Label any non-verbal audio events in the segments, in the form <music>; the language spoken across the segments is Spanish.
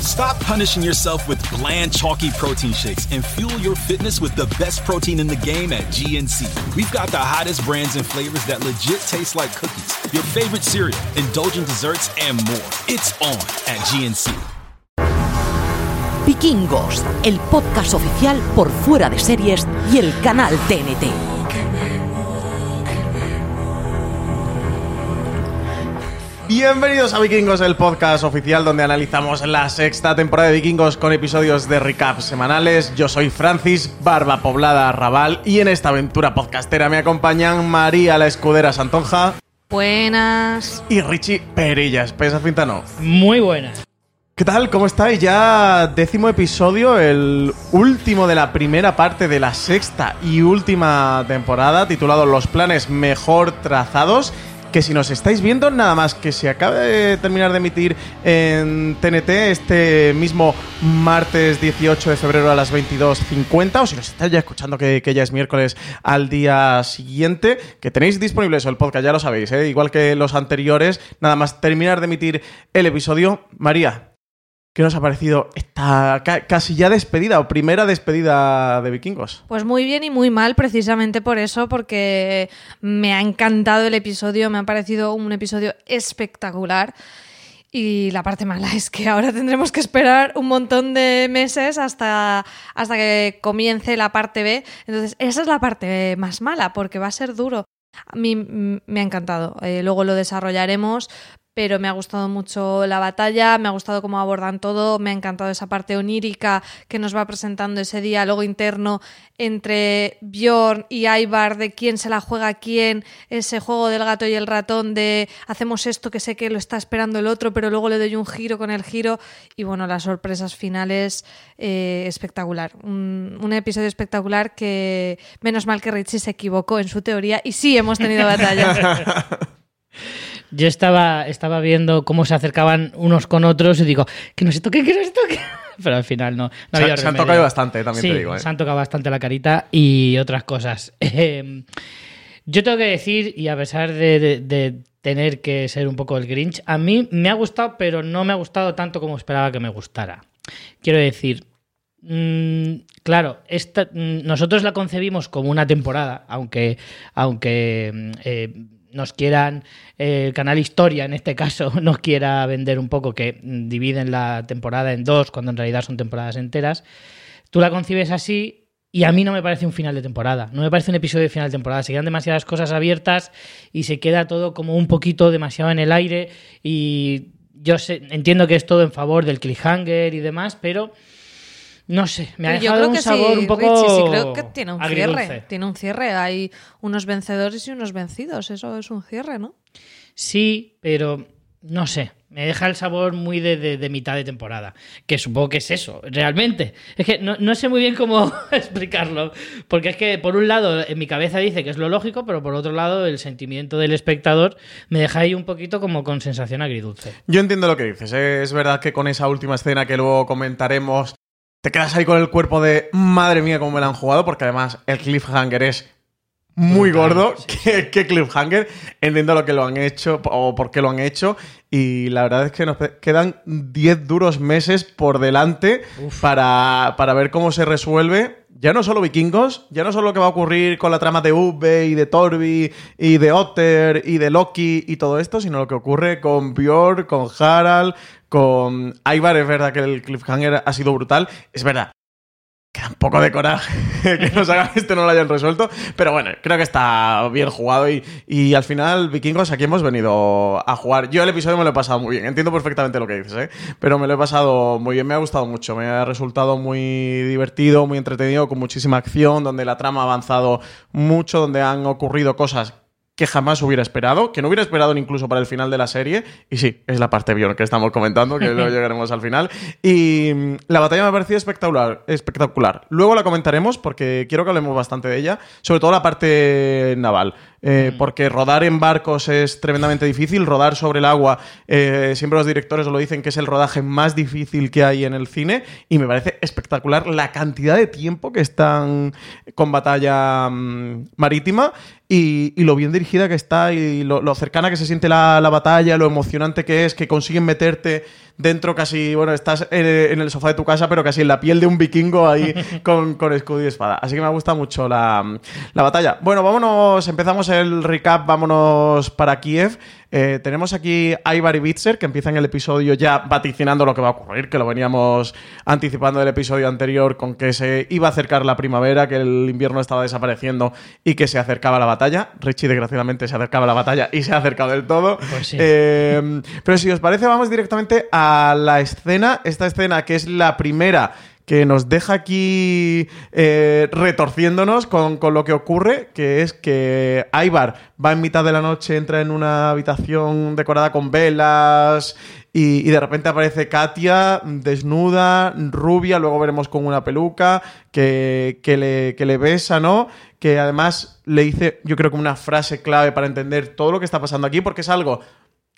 Stop punishing yourself with bland, chalky protein shakes and fuel your fitness with the best protein in the game at GNC. We've got the hottest brands and flavors that legit taste like cookies, your favorite cereal, indulgent desserts, and more. It's on at GNC. Vikingos, el podcast oficial por fuera de series y el canal TNT. Bienvenidos a Vikingos, el podcast oficial donde analizamos la sexta temporada de Vikingos con episodios de recap semanales. Yo soy Francis, barba poblada Raval, y en esta aventura podcastera me acompañan María la Escudera Santonja Buenas. y Richie Perillas, Pesa Fintano. Muy buenas. ¿Qué tal? ¿Cómo estáis? Ya décimo episodio, el último de la primera parte de la sexta y última temporada, titulado Los planes mejor trazados. Que si nos estáis viendo, nada más que se acaba de terminar de emitir en TNT este mismo martes 18 de febrero a las 22.50, o si nos estáis ya escuchando que, que ya es miércoles al día siguiente, que tenéis disponible eso, el podcast, ya lo sabéis, ¿eh? igual que los anteriores, nada más terminar de emitir el episodio. María, ¿Qué nos ha parecido esta ca- casi ya despedida o primera despedida de vikingos? Pues muy bien y muy mal precisamente por eso, porque me ha encantado el episodio, me ha parecido un episodio espectacular. Y la parte mala es que ahora tendremos que esperar un montón de meses hasta, hasta que comience la parte B. Entonces, esa es la parte más mala, porque va a ser duro. A mí me ha encantado. Eh, luego lo desarrollaremos, pero me ha gustado mucho la batalla, me ha gustado cómo abordan todo, me ha encantado esa parte onírica que nos va presentando ese diálogo interno entre Bjorn y Ivar de quién se la juega a quién, ese juego del gato y el ratón de hacemos esto que sé que lo está esperando el otro, pero luego le doy un giro con el giro y bueno, las sorpresas finales eh, espectacular. Un, un episodio espectacular que menos mal que Richie se equivocó en su teoría y sí hemos tenido batalla. <laughs> Yo estaba, estaba viendo cómo se acercaban unos con otros y digo, que no se toque, que no se. <laughs> Pero al final no. no Se- se han tocado bastante, también Sí, te digo, ¿eh? Se han tocado bastante la carita y otras cosas. <laughs> Eh, yo tengo que decir, y a pesar de, de- de tener que ser un poco el Grinch, a mí me ha gustado, pero no me ha gustado tanto como esperaba que me gustara. Quiero decir, mm, claro, esta, mm, nosotros la concebimos como una temporada, aunque, aunque mm, eh, nos quieran, eh, el canal Historia en este caso, <laughs> nos quiera vender un poco que dividen la temporada en dos, cuando en realidad son temporadas enteras. Tú la concibes así y a mí no me parece un final de temporada. No me parece un episodio de final de temporada. Se quedan demasiadas cosas abiertas y se queda todo como un poquito demasiado en el aire. Y yo sé, entiendo que es todo en favor del cliffhanger y demás, pero no sé, me ha Yo dejado creo un que sabor sí, un poco. Richie, sí, creo que tiene un agridulce. cierre. Tiene un cierre. Hay unos vencedores y unos vencidos. Eso es un cierre, ¿no? Sí, pero no sé. Me deja el sabor muy de, de- de mitad de temporada. Que supongo que es eso, realmente. Es que no, no sé muy bien cómo <laughs> explicarlo. Porque es que, por un lado, en mi cabeza dice que es lo lógico, pero por otro lado, el sentimiento del espectador me deja ahí un poquito como con sensación agridulce. Yo entiendo lo que dices. ¿eh? Es verdad que con esa última escena que luego comentaremos, te quedas ahí con el cuerpo de madre mía, cómo me la han jugado, porque además el cliffhanger es muy gordo. sí, <laughs> ¿Qué, qué cliffhanger? Entiendo lo que lo han hecho o por qué lo han hecho. Y la verdad es que nos quedan 10 duros meses por delante para, para ver cómo se resuelve. Ya no solo vikingos, ya no solo lo que va a ocurrir con la trama de Ube y de Torbi y de Otter y de Loki y todo esto, sino lo que ocurre con Björn, con Harald, con Ivar. Es verdad que el cliffhanger ha sido brutal. Es verdad, queda un poco de coraje <laughs> que nos hagan esto no lo hayan resuelto. Pero bueno, creo que está bien jugado y, y al final, vikingos, aquí hemos venido a jugar. Yo el episodio me lo he pasado muy bien, entiendo perfectamente lo que dices, ¿eh? pero me lo he pasado muy bien, me ha gustado mucho, me ha resultado muy divertido, muy entretenido, con muchísima acción, donde la trama ha avanzado mucho, donde han ocurrido cosas que jamás hubiera esperado, que no hubiera esperado incluso para el final de la serie. Y sí, es la parte Bjorn que estamos comentando, que luego <laughs> llegaremos al final. Y mm, la batalla me ha parecido espectacular, espectacular. Luego la comentaremos porque quiero que hablemos bastante de ella, sobre todo la parte naval. Eh, porque rodar en barcos es tremendamente difícil, rodar sobre el agua, eh, siempre los directores lo dicen que es el rodaje más difícil que hay en el cine y me parece espectacular la cantidad de tiempo que están con batalla mm, marítima y, y lo bien dirigida que está y lo, lo cercana que se siente la, la batalla, lo emocionante que es, que consiguen meterte dentro casi, bueno, estás en, en el sofá de tu casa, pero casi en la piel de un vikingo ahí <laughs> con, con escudo y espada. Así que me gusta mucho la, la batalla. Bueno, vámonos, empezamos el recap, vámonos para Kiev. Eh, tenemos aquí a Ivar y Bitzer, que empiezan el episodio ya vaticinando lo que va a ocurrir, que lo veníamos anticipando del episodio anterior con que se iba a acercar la primavera, que el invierno estaba desapareciendo y que se acercaba la batalla. Richie, desgraciadamente, se acercaba la batalla y se ha acercado del todo. Pues sí. Eh, pero si os parece, vamos directamente a la escena. Esta escena que es la primera que nos deja aquí eh, retorciéndonos con, con lo que ocurre, que es que Ivar va en mitad de la noche, entra en una habitación decorada con velas y, y de repente aparece Katia desnuda, rubia, luego veremos con una peluca, que, que le, que le besa, ¿no? Que además le dice, yo creo que una frase clave para entender todo lo que está pasando aquí, porque es algo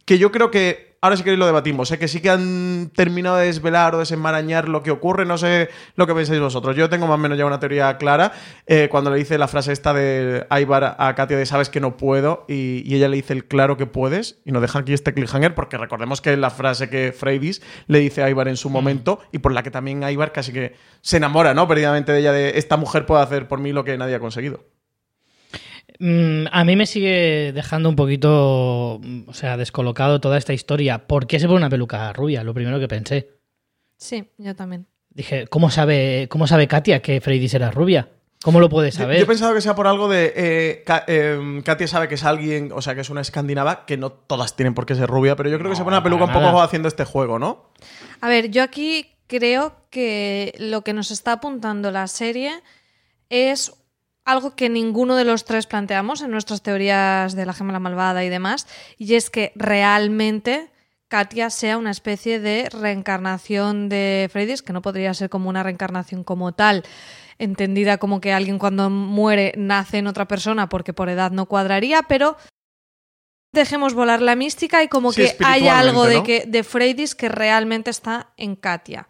que yo creo que ahora sí que lo debatimos, sé que sí que han terminado de desvelar o desenmarañar lo que ocurre, no sé lo que pensáis vosotros. Yo tengo más o menos ya una teoría clara eh, cuando le dice la frase esta de Ivar a Katia de sabes que no puedo y, y ella le dice el claro que puedes y nos deja aquí este cliffhanger porque recordemos que es la frase que Freydis le dice a Ivar en su momento y por la que también Ivar casi que se enamora, ¿no? Perdidamente de ella de esta mujer puede hacer por mí lo que nadie ha conseguido. Mm, a mí me sigue dejando un poquito, mm, o sea, descolocado toda esta historia. ¿Por qué se pone una peluca rubia? Lo primero que pensé. Sí, yo también. Dije, ¿cómo sabe, cómo sabe Katia que Freydis era rubia? ¿Cómo lo puede Yo, saber? yo he pensado que sea por algo de. eh, Ka- eh, Katia sabe que es alguien, o sea, que es una escandinava, que no todas tienen por qué ser rubia, pero yo creo que se pone una peluca un para poco nada. haciendo este juego, ¿no? A ver, yo aquí creo que lo que nos está apuntando la serie es algo que ninguno de los tres planteamos en nuestras teorías de la gemela malvada y demás, y es que realmente Katia sea una especie de reencarnación de Freydis, que no podría ser como una reencarnación como tal, entendida como que alguien cuando muere nace en otra persona porque por edad no cuadraría, pero dejemos volar la mística y como Sí, que hay algo de, ¿no? que, de Freydis que realmente está en Katia.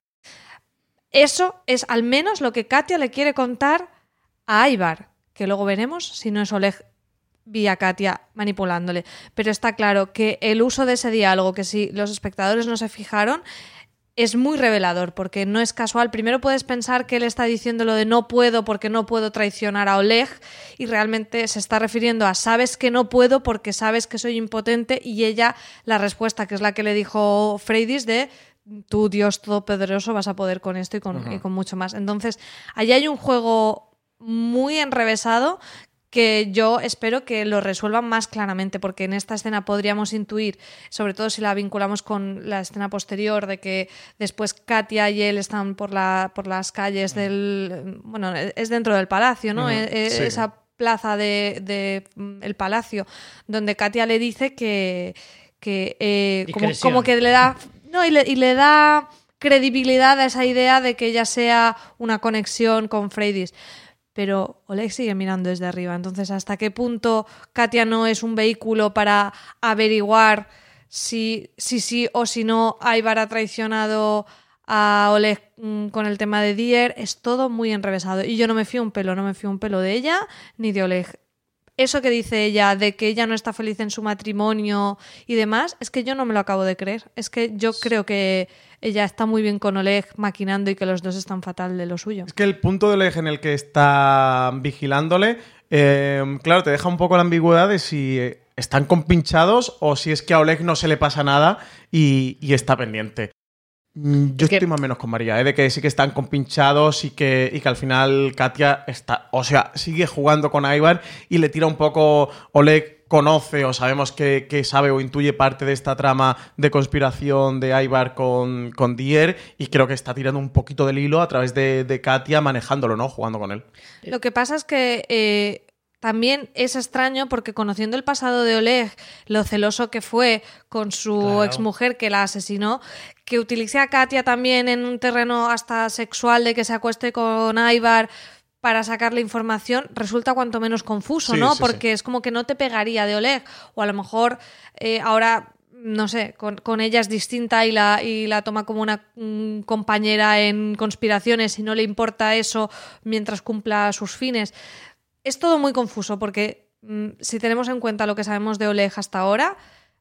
Eso es al menos lo que Katia le quiere contar a Ivar, que luego veremos si no es Oleg vía Katia manipulándole. Pero está claro que el uso de ese diálogo, que si los espectadores no se fijaron, es muy revelador, porque no es casual. Primero puedes pensar que él está diciendo lo de no puedo porque no puedo traicionar a Oleg, y realmente se está refiriendo a sabes que no puedo porque sabes que soy impotente, y ella, la respuesta, que es la que le dijo Freydis, de tú, Dios todopoderoso, vas a poder con esto y con, y con mucho más. Entonces, allí hay un juego muy enrevesado que yo espero que lo resuelvan más claramente, porque en esta escena podríamos intuir, sobre todo si la vinculamos con la escena posterior, de que después Katia y él están por, la, por las calles del... Bueno, es dentro del palacio, ¿no? Ujú, E- e- sí. Esa plaza de, de, mm, el palacio, donde Katia le dice que, que eh, como, como que le da... No, y le, y le da credibilidad a esa idea de que ella sea una conexión con Freydis pero Oleg sigue mirando desde arriba. Entonces, ¿hasta qué punto Katia no es un vehículo para averiguar si si sí o si no Ivar ha traicionado a Oleg mm, con el tema de Dier? Es todo muy enrevesado. Y yo no me fío un pelo, no me fío un pelo de ella ni de Oleg. Eso que dice ella de que ella no está feliz en su matrimonio y demás, es que yo no me lo acabo de creer. Es que yo creo que ella está muy bien con Oleg maquinando y que los dos están fatal de lo suyo. Es que el punto del eje en el que está vigilándole, eh, claro, te deja un poco la ambigüedad de si eh, están compinchados o si es que a Oleg no se le pasa nada y, y está pendiente. Mm, Yo Es que- estoy más o menos con María, ¿eh? de que sí que están compinchados y que, y que al final Katia está, o sea, sigue jugando con Ivar y le tira un poco Oleg conoce o sabemos que, que sabe o intuye parte de esta trama de conspiración de Ivar con, con Dier y creo que está tirando un poquito del hilo a través de, de Katia manejándolo, ¿no? Jugando con él. Lo que pasa es que eh, también es extraño porque conociendo el pasado de Oleg, lo celoso que fue con su Claro. exmujer que la asesinó, que utilice a Katia también en un terreno hasta sexual de que se acueste con Ivar para sacarle información, resulta cuanto menos confuso, Sí, ¿no? sí, sí. porque es como que no te pegaría de Oleg. O a lo mejor eh, ahora, no sé, con, con ella es distinta y la, y la toma como una mm, compañera en conspiraciones y no le importa eso mientras cumpla sus fines. Es todo muy confuso porque mm, si tenemos en cuenta lo que sabemos de Oleg hasta ahora,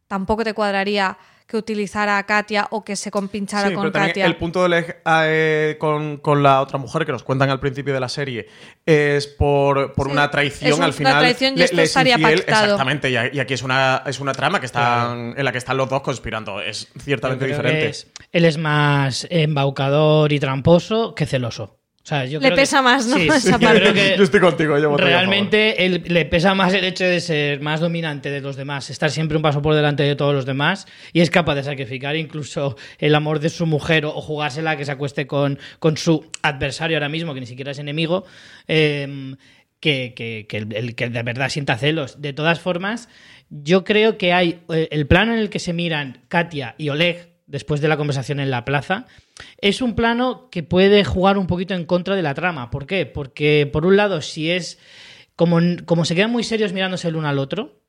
tampoco te cuadraría que utilizara a Katia o que se compinchara Sí, con pero Katia. el punto de Oleg eh, con, con la otra mujer que nos cuentan al principio de la serie es por, por Sí, una es traición una al final. traición y le- esto le es estaría infiel. pactado. Exactamente, y, y aquí es una, es una trama que están, en la que están los dos conspirando. Es ciertamente diferente. es- él es más embaucador y tramposo que celoso. O sea, yo Le creo que- pesa más, ¿no? Sí, <laughs> Esa yo parte. creo que Yo estoy contigo, yo realmente él, le pesa más el hecho de ser más dominante de los demás, estar siempre un paso por delante de todos los demás y es capaz de sacrificar incluso el amor de su mujer o, o jugársela que se acueste con, con su adversario ahora mismo, que ni siquiera es enemigo. eh, que, que- que el, el que de verdad sienta celos. De todas formas, yo creo que hay eh, el plano en el que se miran Katia y Oleg después de la conversación en la plaza, es un plano que puede jugar un poquito en contra de la trama. ¿Por qué? Porque, por un lado, si es como, como se quedan muy serios mirándose el uno al otro,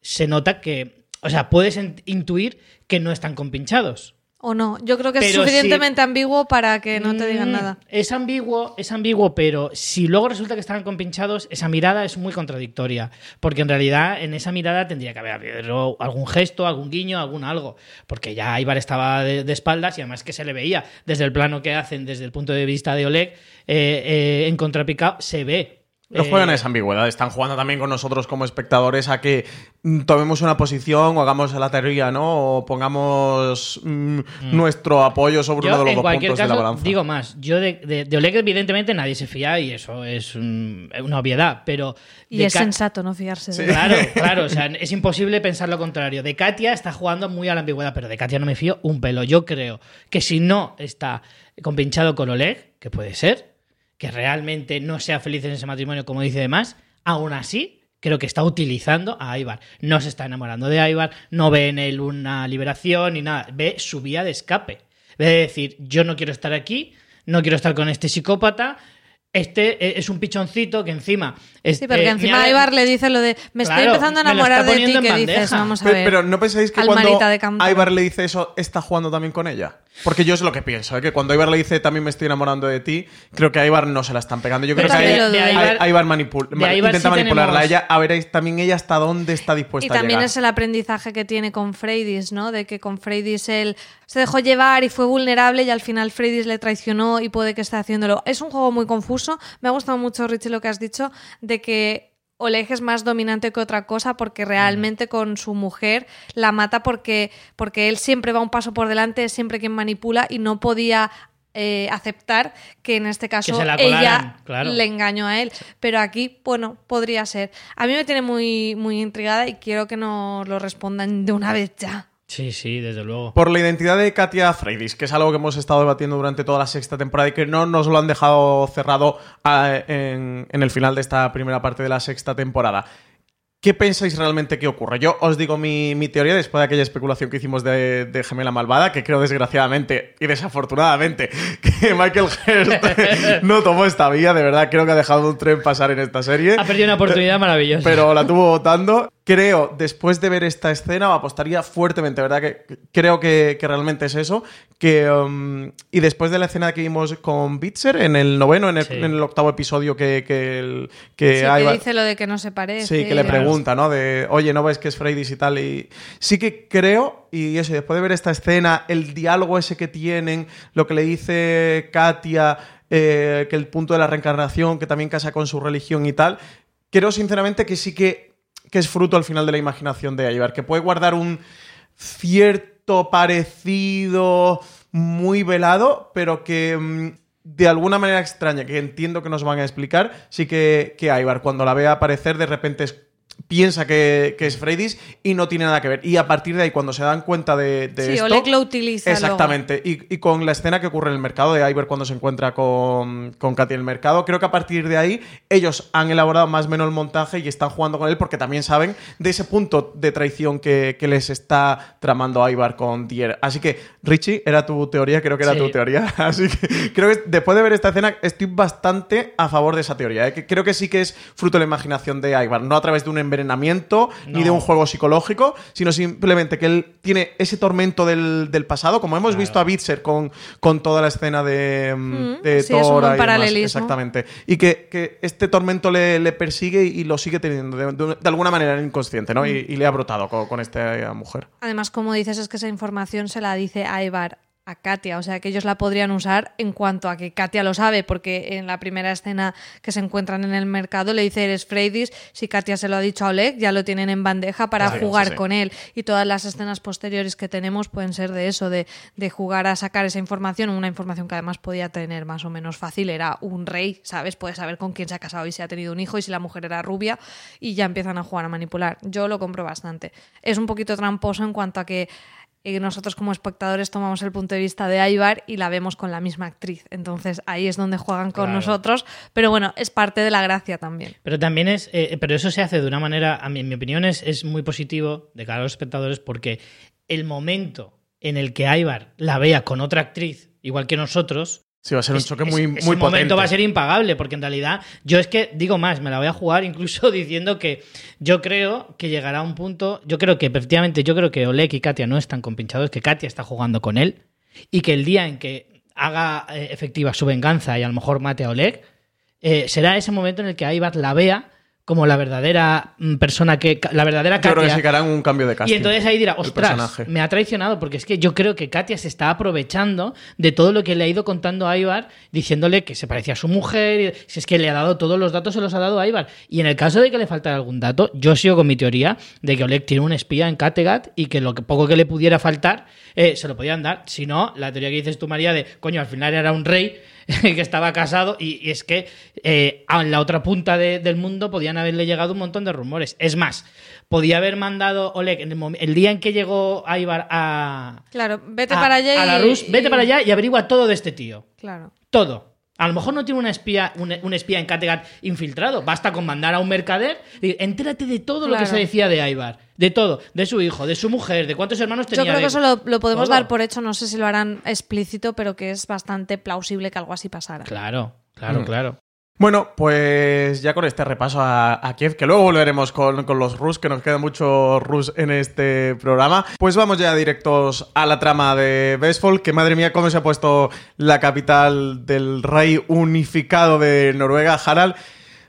se nota que, o sea, puedes intuir que no están compinchados. O no, yo creo que es Pero suficientemente ambiguo para que no te digan Mm, nada. Es ambiguo, es ambiguo, pero si luego resulta que están compinchados, esa mirada es muy contradictoria. Porque en realidad en esa mirada tendría que haber algún gesto, algún guiño, algún algo. Porque ya Ibar estaba de, de espaldas y además que se le veía desde el plano que hacen, desde el punto de vista de Oleg, eh, eh, en contrapicado, se ve. Eh, juegan a esa ambigüedad, están jugando también con nosotros como espectadores a que mm, tomemos una posición o hagamos la teoría, ¿no? O pongamos mm, nuestro apoyo sobre Yo, uno de los en dos cualquier puntos de la caso, balanza. digo más, yo de, de, de Oleg evidentemente nadie se fía y eso es un- una obviedad, pero... Y es Ka- sensato no fiarse de él. Claro, <laughs> claro, o sea, es imposible pensar lo contrario. De Katia está jugando muy a la ambigüedad, pero de Katia no me fío un pelo. Yo creo que si no está compinchado con Oleg, que puede ser, que realmente no sea feliz en ese matrimonio, como dice demás, aún así creo que está utilizando a Ivar. No se está enamorando de Ivar, no ve en él una liberación ni nada, ve su vía de escape. Ve de decir, yo no quiero estar aquí, no quiero estar con este psicópata. Este e- es un pichoncito que encima. Es, Sí, porque eh, encima me ha- Ibar le dice lo de me estoy Claro, empezando a enamorar de ti, que en dices, bandeja. vamos a Pero, ver. pero ¿no pensáis que Almarita cuando de cántaro. Ibar le dice eso, está jugando también con ella? Porque yo es lo que pienso, ¿eh? que cuando Ibar le dice también me estoy enamorando de ti, creo que a Ibar no se la están pegando. Yo creo Yo que a de a- Ibar- a Ibar manipul- de Ibar intenta sí manipularla a ella, a ver también ella hasta dónde está dispuesta Y a también llegar. es el aprendizaje que tiene con Freydis, ¿no? De que con Freydis él se dejó llevar y fue vulnerable y al final Freydis le traicionó y puede que esté haciéndolo. Es un juego muy confuso. Me ha gustado mucho, Richie, lo que has dicho de que Oleg es más dominante que otra cosa porque realmente con su mujer la mata porque, porque él siempre va un paso por delante, es siempre quien manipula y no podía eh, aceptar que en este caso la ella colaran, claro. le engañó a él. Pero aquí, bueno, podría ser. A mí me tiene muy, muy intrigada y quiero que nos lo respondan de una vez ya. Sí, sí, desde luego. Por la identidad de Katia Freydis, que es algo que hemos estado debatiendo durante toda la sexta temporada y que no nos lo han dejado cerrado ah, en, en el final de esta primera parte de la sexta temporada. ¿Qué pensáis realmente que ocurre? Yo os digo mi, mi teoría después de aquella especulación que hicimos de, de Gemela Malvada, que creo desgraciadamente y desafortunadamente que <laughs> Michael Hurst <laughs> no tomó esta vía, de verdad creo que ha dejado un tren pasar en esta serie. Ha perdido una oportunidad maravillosa. Pero la tuvo votando. Creo, después de ver esta escena, apostaría fuertemente, ¿verdad? Que que creo que, que realmente es eso. Que, um, y después de la escena que vimos con Bitzer en el noveno, en el, Sí. en el octavo episodio que, que, el- que Sí, Ivar- que dice lo de que no se parece. Sí, que le Claro. pregunta, ¿no? De, oye, ¿no ves que es Freydis y tal? Y sí que creo, y eso, y después de ver esta escena, el diálogo ese que tienen, lo que le dice Katia, eh, que el punto de la reencarnación, que también casa con su religión y tal, creo sinceramente que sí que, que es fruto al final de la imaginación de Ivar, que puede guardar un cierto parecido muy velado, pero que mm, de alguna manera extraña, que entiendo que nos van a explicar, sí que, que Ivar cuando la ve aparecer de repente es piensa que, que es Freydis y no tiene nada que ver. Y a partir de ahí, cuando se dan cuenta de, de Sí, esto... Oleg lo utiliza Exactamente. Y, y con la escena que ocurre en el mercado de Iver cuando se encuentra con, con Katy en el mercado, creo que a partir de ahí ellos han elaborado más o menos el montaje y están jugando con él porque también saben de ese punto de traición que, que les está tramando Ivar con Dier. Así que, Richie, era tu teoría, creo que era Sí. tu teoría. <laughs> Así que creo que después de ver esta escena estoy bastante a favor de esa teoría. ¿eh? Que creo que sí que es fruto de la imaginación de Ivar, no a través de un envenenamiento ni No. de un juego psicológico, sino simplemente que él tiene ese tormento del, del pasado, como hemos visto a Bitzer con, con toda la escena de, mm, Mm, de sí, es un y demás. Exactamente. Y que, que este tormento le, le persigue y lo sigue teniendo de, de- de alguna manera inconsciente, ¿no? Mm. Y, y le ha brotado con, con esta mujer. Además, como dices, es que esa información se la dice Ivar a Katia, o sea que ellos la podrían usar en cuanto a que Katia lo sabe, porque en la primera escena que se encuentran en el mercado le dice eres Freydis, si Katia se lo ha dicho a Oleg, ya lo tienen en bandeja para jugar sí, sí. con él. Y todas las escenas posteriores que tenemos pueden ser de eso, de, de jugar a sacar esa información, una información que además podía tener más o menos fácil, era un rey, ¿sabes? Puedes saber con quién se ha casado y si ha tenido un hijo y si la mujer era rubia y ya empiezan a jugar a manipular. Yo lo compro bastante. Es un poquito tramposo en cuanto a que eh, nosotros como espectadores tomamos el punto de vista de Ivar y la vemos con la misma actriz. Entonces ahí es donde juegan con Claro. nosotros, pero bueno, es parte de la gracia también. Pero también es, eh, pero eso se hace de una manera, a mí, en mi opinión, es, es muy positivo de cara a los espectadores porque el momento en el que Ivar la vea con otra actriz, igual que nosotros, Sí, va a ser un es- choque es- muy, ese muy momento potente. va a ser impagable, porque en realidad yo es que digo más, me la voy a jugar incluso <laughs> diciendo que yo creo que llegará un punto, yo creo que efectivamente, yo creo que Oleg y Katia no están compinchados, que Katia está jugando con él y que el día en que haga eh, efectiva su venganza y a lo mejor mate a Oleg, eh, será ese momento en el que Ivar la vea como la verdadera mm, persona que la verdadera Yo creo que Katia que harán un cambio de casting. y entonces ahí dirá, ostras, me ha traicionado, porque es que yo creo que Katia se está aprovechando de todo lo que le ha ido contando a Ivar, diciéndole que se parecía a su mujer, si es que le ha dado todos los datos, se los ha dado a Ivar. Y en el caso de que le faltara algún dato, yo sigo con mi teoría de que Oleg tiene un espía en Kattegat y que lo que poco que le pudiera faltar, eh, se lo podían dar. Si no, la teoría que dices tú, María, de, coño, al final era un rey <laughs> que estaba casado y, y es que eh, a la otra punta de- del mundo podían haberle llegado un montón de rumores. Es más, podía haber mandado Oleg en el, el día en que llegó Ivar a, Claro, vete a- para allá a la y- Rus, vete y- para allá y averigua todo de este tío. Claro. Todo. A lo mejor no tiene una espía, un, un espía en Kattegat infiltrado. Basta con mandar a un mercader y entérate de todo lo que Claro. se decía de Ivar. De todo. De su hijo, de su mujer, de cuántos hermanos tenía. Yo creo que eso lo, lo podemos todo. dar por hecho, no sé si lo harán explícito, pero que es bastante plausible que algo así pasara. Claro, claro, Mm. claro. Bueno, pues ya con este repaso a, a Kiev, que luego volveremos con, con los Rus, que nos queda mucho Rus en este programa, pues vamos ya directos a la trama de Vestfold, que madre mía, cómo se ha puesto la capital del rey unificado de Noruega, Harald.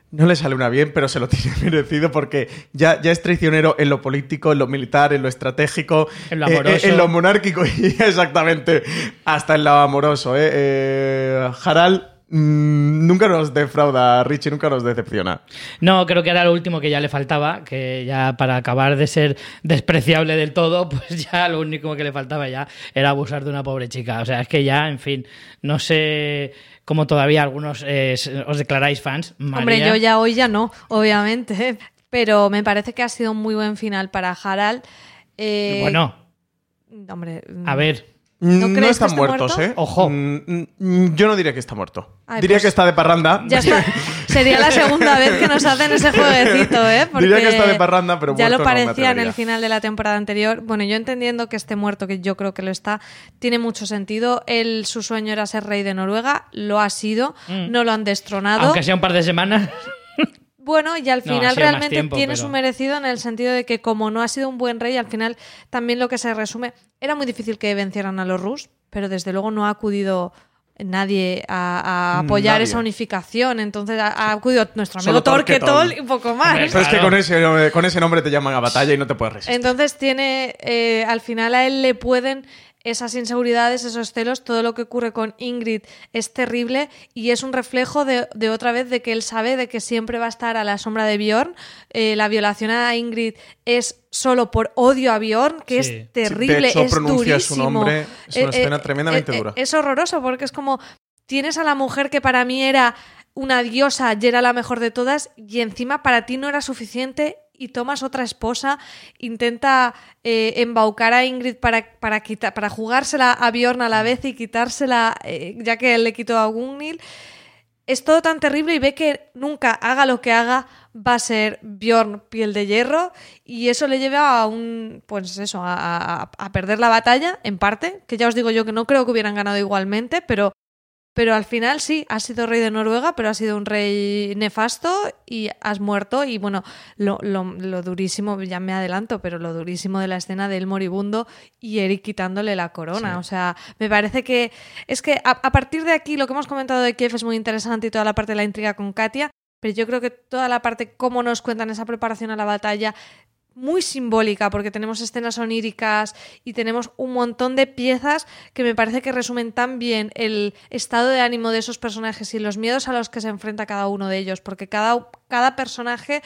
No le sale una bien, pero se lo <laughs> tiene merecido porque ya, ya es traicionero en lo político, en lo militar, en lo estratégico, En lo eh, eh, amoroso. en lo monárquico <laughs> y exactamente hasta en lo amoroso. ¿eh? Eh, Harald mm, nunca nos defrauda, Richie, nunca nos decepciona. No, creo que era lo último que ya le faltaba, que ya para acabar de ser despreciable del todo, <laughs> pues ya lo único que le faltaba ya era abusar de una pobre chica. O sea, es que ya, en fin, no sé cómo todavía algunos eh, os declaráis fans. Hombre, María. yo ya hoy ya no, obviamente. <laughs> Pero me parece que ha sido un muy buen final para Harald. Eh, Bueno, hombre, a ver. ¿No Mm, que están esté muertos, muerto? ¿eh? Ojo. Mm, mm, yo no diría que está muerto. Ay, diría pues- que está de parranda. Ya está. <laughs> Sería la segunda vez que nos hacen ese jueguecito, ¿eh? Porque <laughs> Diría que está de parranda, pero ya lo muerto no parecía en el final de la temporada anterior. Bueno, yo entendiendo que esté muerto, que yo creo que lo está, tiene mucho sentido. Él, su sueño era ser rey de Noruega, lo ha sido, no lo han destronado. Mm. Aunque sea un par de semanas. Bueno, y al No, final más realmente tiempo, tiene pero- su merecido en el sentido de que como no ha sido un buen rey, al final también lo que se resume, era muy difícil que vencieran a los Rus, pero desde luego no ha acudido nadie a, a apoyar Nadie. esa unificación, entonces ha, ha acudido nuestro amigo Torquetol y poco más. Hombre, Pero es que Claro. con ese, con ese nombre te llaman a batalla y no te puedes resistir. Entonces tiene, eh, al final a él le pueden esas inseguridades, esos celos, todo lo que ocurre con Ingrid es terrible y es un reflejo de, de otra vez de que él sabe de que siempre va a estar a la sombra de Bjorn. Eh, la violación a Ingrid es solo por odio a Bjorn, que Sí. es terrible, de hecho, es pronuncia su durísimo. nombre, es una escena tremendamente eh, dura. Es horroroso porque es como tienes a la mujer que para mí era una diosa y era la mejor de todas y encima para ti no era suficiente y tomas otra esposa, intenta eh, embaucar a Ingrid para, para, quita- para jugársela a Bjorn a la vez y quitársela, eh, ya que él le quitó a Gungnil. Es todo tan terrible y ve que nunca haga lo que haga va a ser Bjorn piel de hierro y eso le lleva a un pues eso a, a- a perder la batalla en parte que ya os digo yo que no creo que hubieran ganado igualmente pero pero al final sí, has sido rey de Noruega, pero has sido un rey nefasto y has muerto. Y bueno, lo, lo- lo durísimo, ya me adelanto, pero lo durísimo de la escena del moribundo y Eric quitándole la corona. O sea, me parece que es que a, a partir de aquí lo que hemos comentado de Kiev es muy interesante y toda la parte de la intriga con Katia. Pero yo creo que toda la parte, cómo nos cuentan esa preparación a la batalla, muy simbólica porque tenemos escenas oníricas y tenemos un montón de piezas que me parece que resumen tan bien el estado de ánimo de esos personajes y los miedos a los que se enfrenta cada uno de ellos, porque cada, cada personaje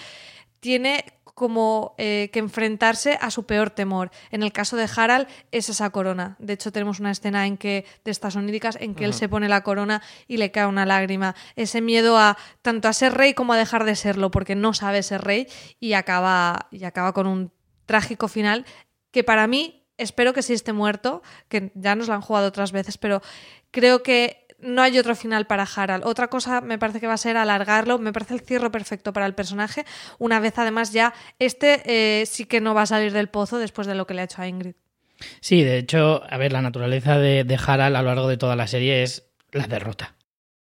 tiene como eh, que enfrentarse a su peor temor. En el caso de Harald es esa corona. De hecho, tenemos una escena en que, de estas oníricas, en que él se pone la corona y le cae una lágrima. Ese miedo a tanto a ser rey como a dejar de serlo, porque no sabe ser rey y acaba, y acaba con un trágico final que para mí, espero que sí esté muerto, que ya nos lo han jugado otras veces, pero creo que no hay otro final para Harald. Otra cosa me parece que va a ser alargarlo. Me parece el cierre perfecto para el personaje. Una vez además ya este eh, sí que no va a salir del pozo después de lo que le ha hecho a Ingrid. Sí, de hecho, a ver, la naturaleza de, de Harald a lo largo de toda la serie es la derrota.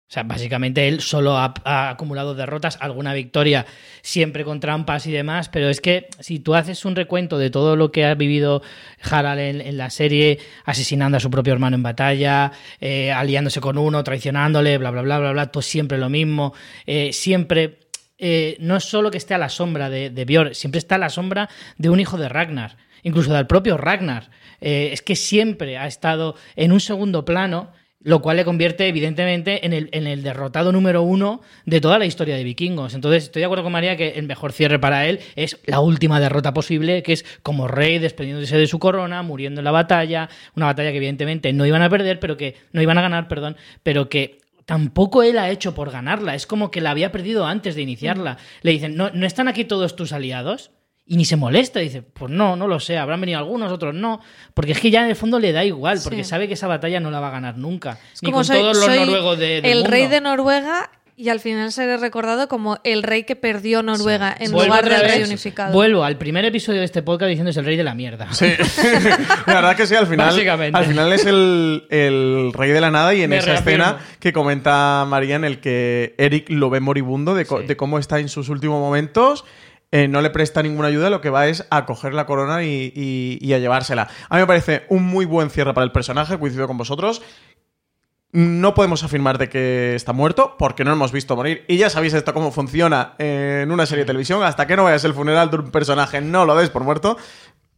O sea, básicamente él solo ha, ha acumulado derrotas, alguna victoria, siempre con trampas y demás, pero es que si tú haces un recuento de todo lo que ha vivido Harald en, en la serie, asesinando a su propio hermano en batalla, eh, aliándose con uno, traicionándole, bla, bla, bla, bla, bla, todo siempre lo mismo, eh, siempre eh, no es solo que esté a la sombra de, de Björn, siempre está a la sombra de un hijo de Ragnar, incluso del propio Ragnar. Eh, es que siempre ha estado en un segundo plano, lo cual le convierte evidentemente en el, en el derrotado número uno de toda la historia de vikingos. Entonces estoy de acuerdo con María que el mejor cierre para él es la última derrota posible, que es como rey desprendiéndose de su corona, muriendo en la batalla, una batalla que evidentemente no iban a perder, pero que no iban a ganar, perdón, pero que tampoco él ha hecho por ganarla. Es como que la había perdido antes de iniciarla. Le dicen, ¿no, ¿no están aquí todos tus aliados? Y ni se molesta, dice, pues no, no lo sé, habrán venido algunos, otros no. Porque es que ya en el fondo le da igual, porque Sí. sabe que esa batalla no la va a ganar nunca. Es ni como con soy- todos los soy noruegos de, del el mundo. rey de Noruega y al final seré recordado como el rey que perdió Noruega en Vuelvo lugar del rey unificado. Vuelvo al primer episodio de este podcast diciendo es el rey de la mierda. Sí. <laughs> la verdad que sí, al final, Básicamente. al final es el, el rey de la nada y en Me esa reafirmo. escena que comenta María en el que Eric lo ve moribundo de, co- Sí. de cómo está en sus últimos momentos. Eh, no le presta ninguna ayuda, lo que va es a coger la corona y, y- y a llevársela. A mí me parece un muy buen cierre para el personaje, coincido con vosotros. No podemos afirmar de que está muerto porque no lo hemos visto morir. Y ya sabéis esto cómo funciona en una serie de televisión. Hasta que no vayas el funeral de un personaje, no lo des por muerto.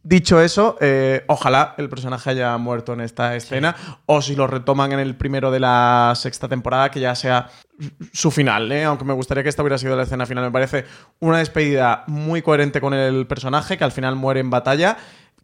Dicho eso, eh, ojalá el personaje haya muerto en esta escena. O si lo retoman en el primero de la sexta temporada, que ya sea su final, ¿eh? aunque me gustaría que esta hubiera sido la escena final. Me parece una despedida muy coherente con el personaje, que al final muere en batalla,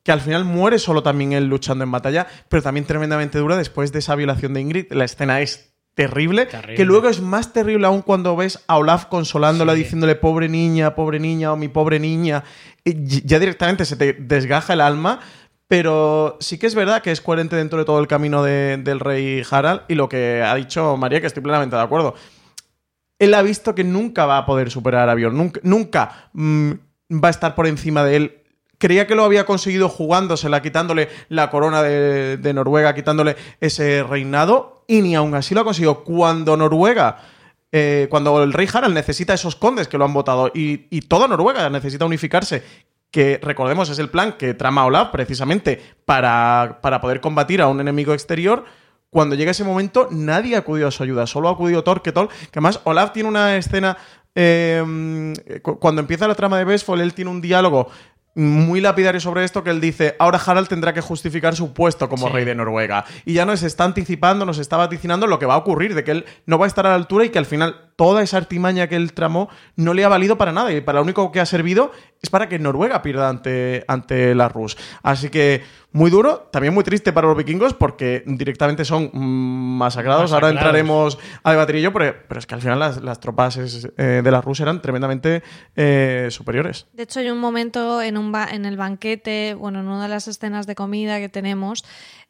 que al final muere solo también él luchando en batalla, pero también tremendamente dura después de esa violación de Ingrid. La escena es terrible, Terrible. que luego es más terrible aún cuando ves a Olaf consolándola, Sí. diciéndole pobre niña, pobre niña o mi pobre niña. Y ya directamente se te desgaja el alma. Pero sí que es verdad que es coherente dentro de todo el camino de- del rey Harald y lo que ha dicho María, que estoy plenamente de acuerdo. Él ha visto que nunca va a poder superar a Bjorn, nunca, nunca mm, va a estar por encima de él. Creía que lo había conseguido jugándosela, quitándole la corona de, de Noruega, quitándole ese reinado, y ni aún así lo ha conseguido. Cuando Noruega, eh, cuando el rey Harald necesita esos condes que lo han votado, y, y toda Noruega necesita unificarse, que recordemos es el plan que trama Olaf precisamente para, para poder combatir a un enemigo exterior. Cuando llega ese momento, nadie acudió a su ayuda, solo ha acudido Thor, que que además Olaf tiene una escena. eh, cu- cuando empieza la trama de Vestfold, él tiene un diálogo muy lapidario sobre esto que él dice, ahora Harald tendrá que justificar su puesto como Sí. rey de Noruega. Y ya nos está anticipando, nos está vaticinando lo que va a ocurrir, de que él no va a estar a la altura y que al final toda esa artimaña que él tramó no le ha valido para nada y para lo único que ha servido es para que Noruega pierda ante, ante la Rus. Así que muy duro, también muy triste para los vikingos porque directamente son mm, masacrados. Ahora Masacrados. entraremos a debatir ello, pero, pero es que al final las, las tropas es- eh, de la Rus eran tremendamente eh, superiores. De hecho, hay un momento en, un ba- en el banquete, bueno, en una de las escenas de comida que tenemos,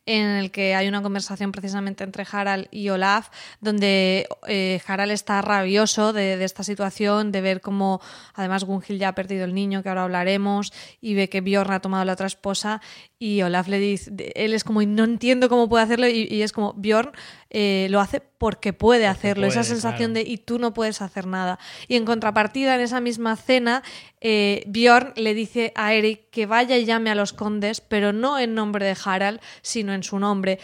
en el que hay una conversación precisamente entre Harald y Olaf, donde eh, Harald está rabioso de, de esta situación, de ver cómo además Gunhild ya ha perdido el niño, que ahora hablaremos, y ve que Bjorn ha tomado la otra esposa, y Olaf le dice, él es como, no entiendo cómo puede hacerlo, y, y es como, Bjorn eh, lo hace porque puede hacerlo, esa puede, sensación claro. de y tú no puedes hacer nada. Y en contrapartida, en esa misma cena, eh, Bjorn le dice a Eric que vaya y llame a los condes, pero no en nombre de Harald, sino en su nombre.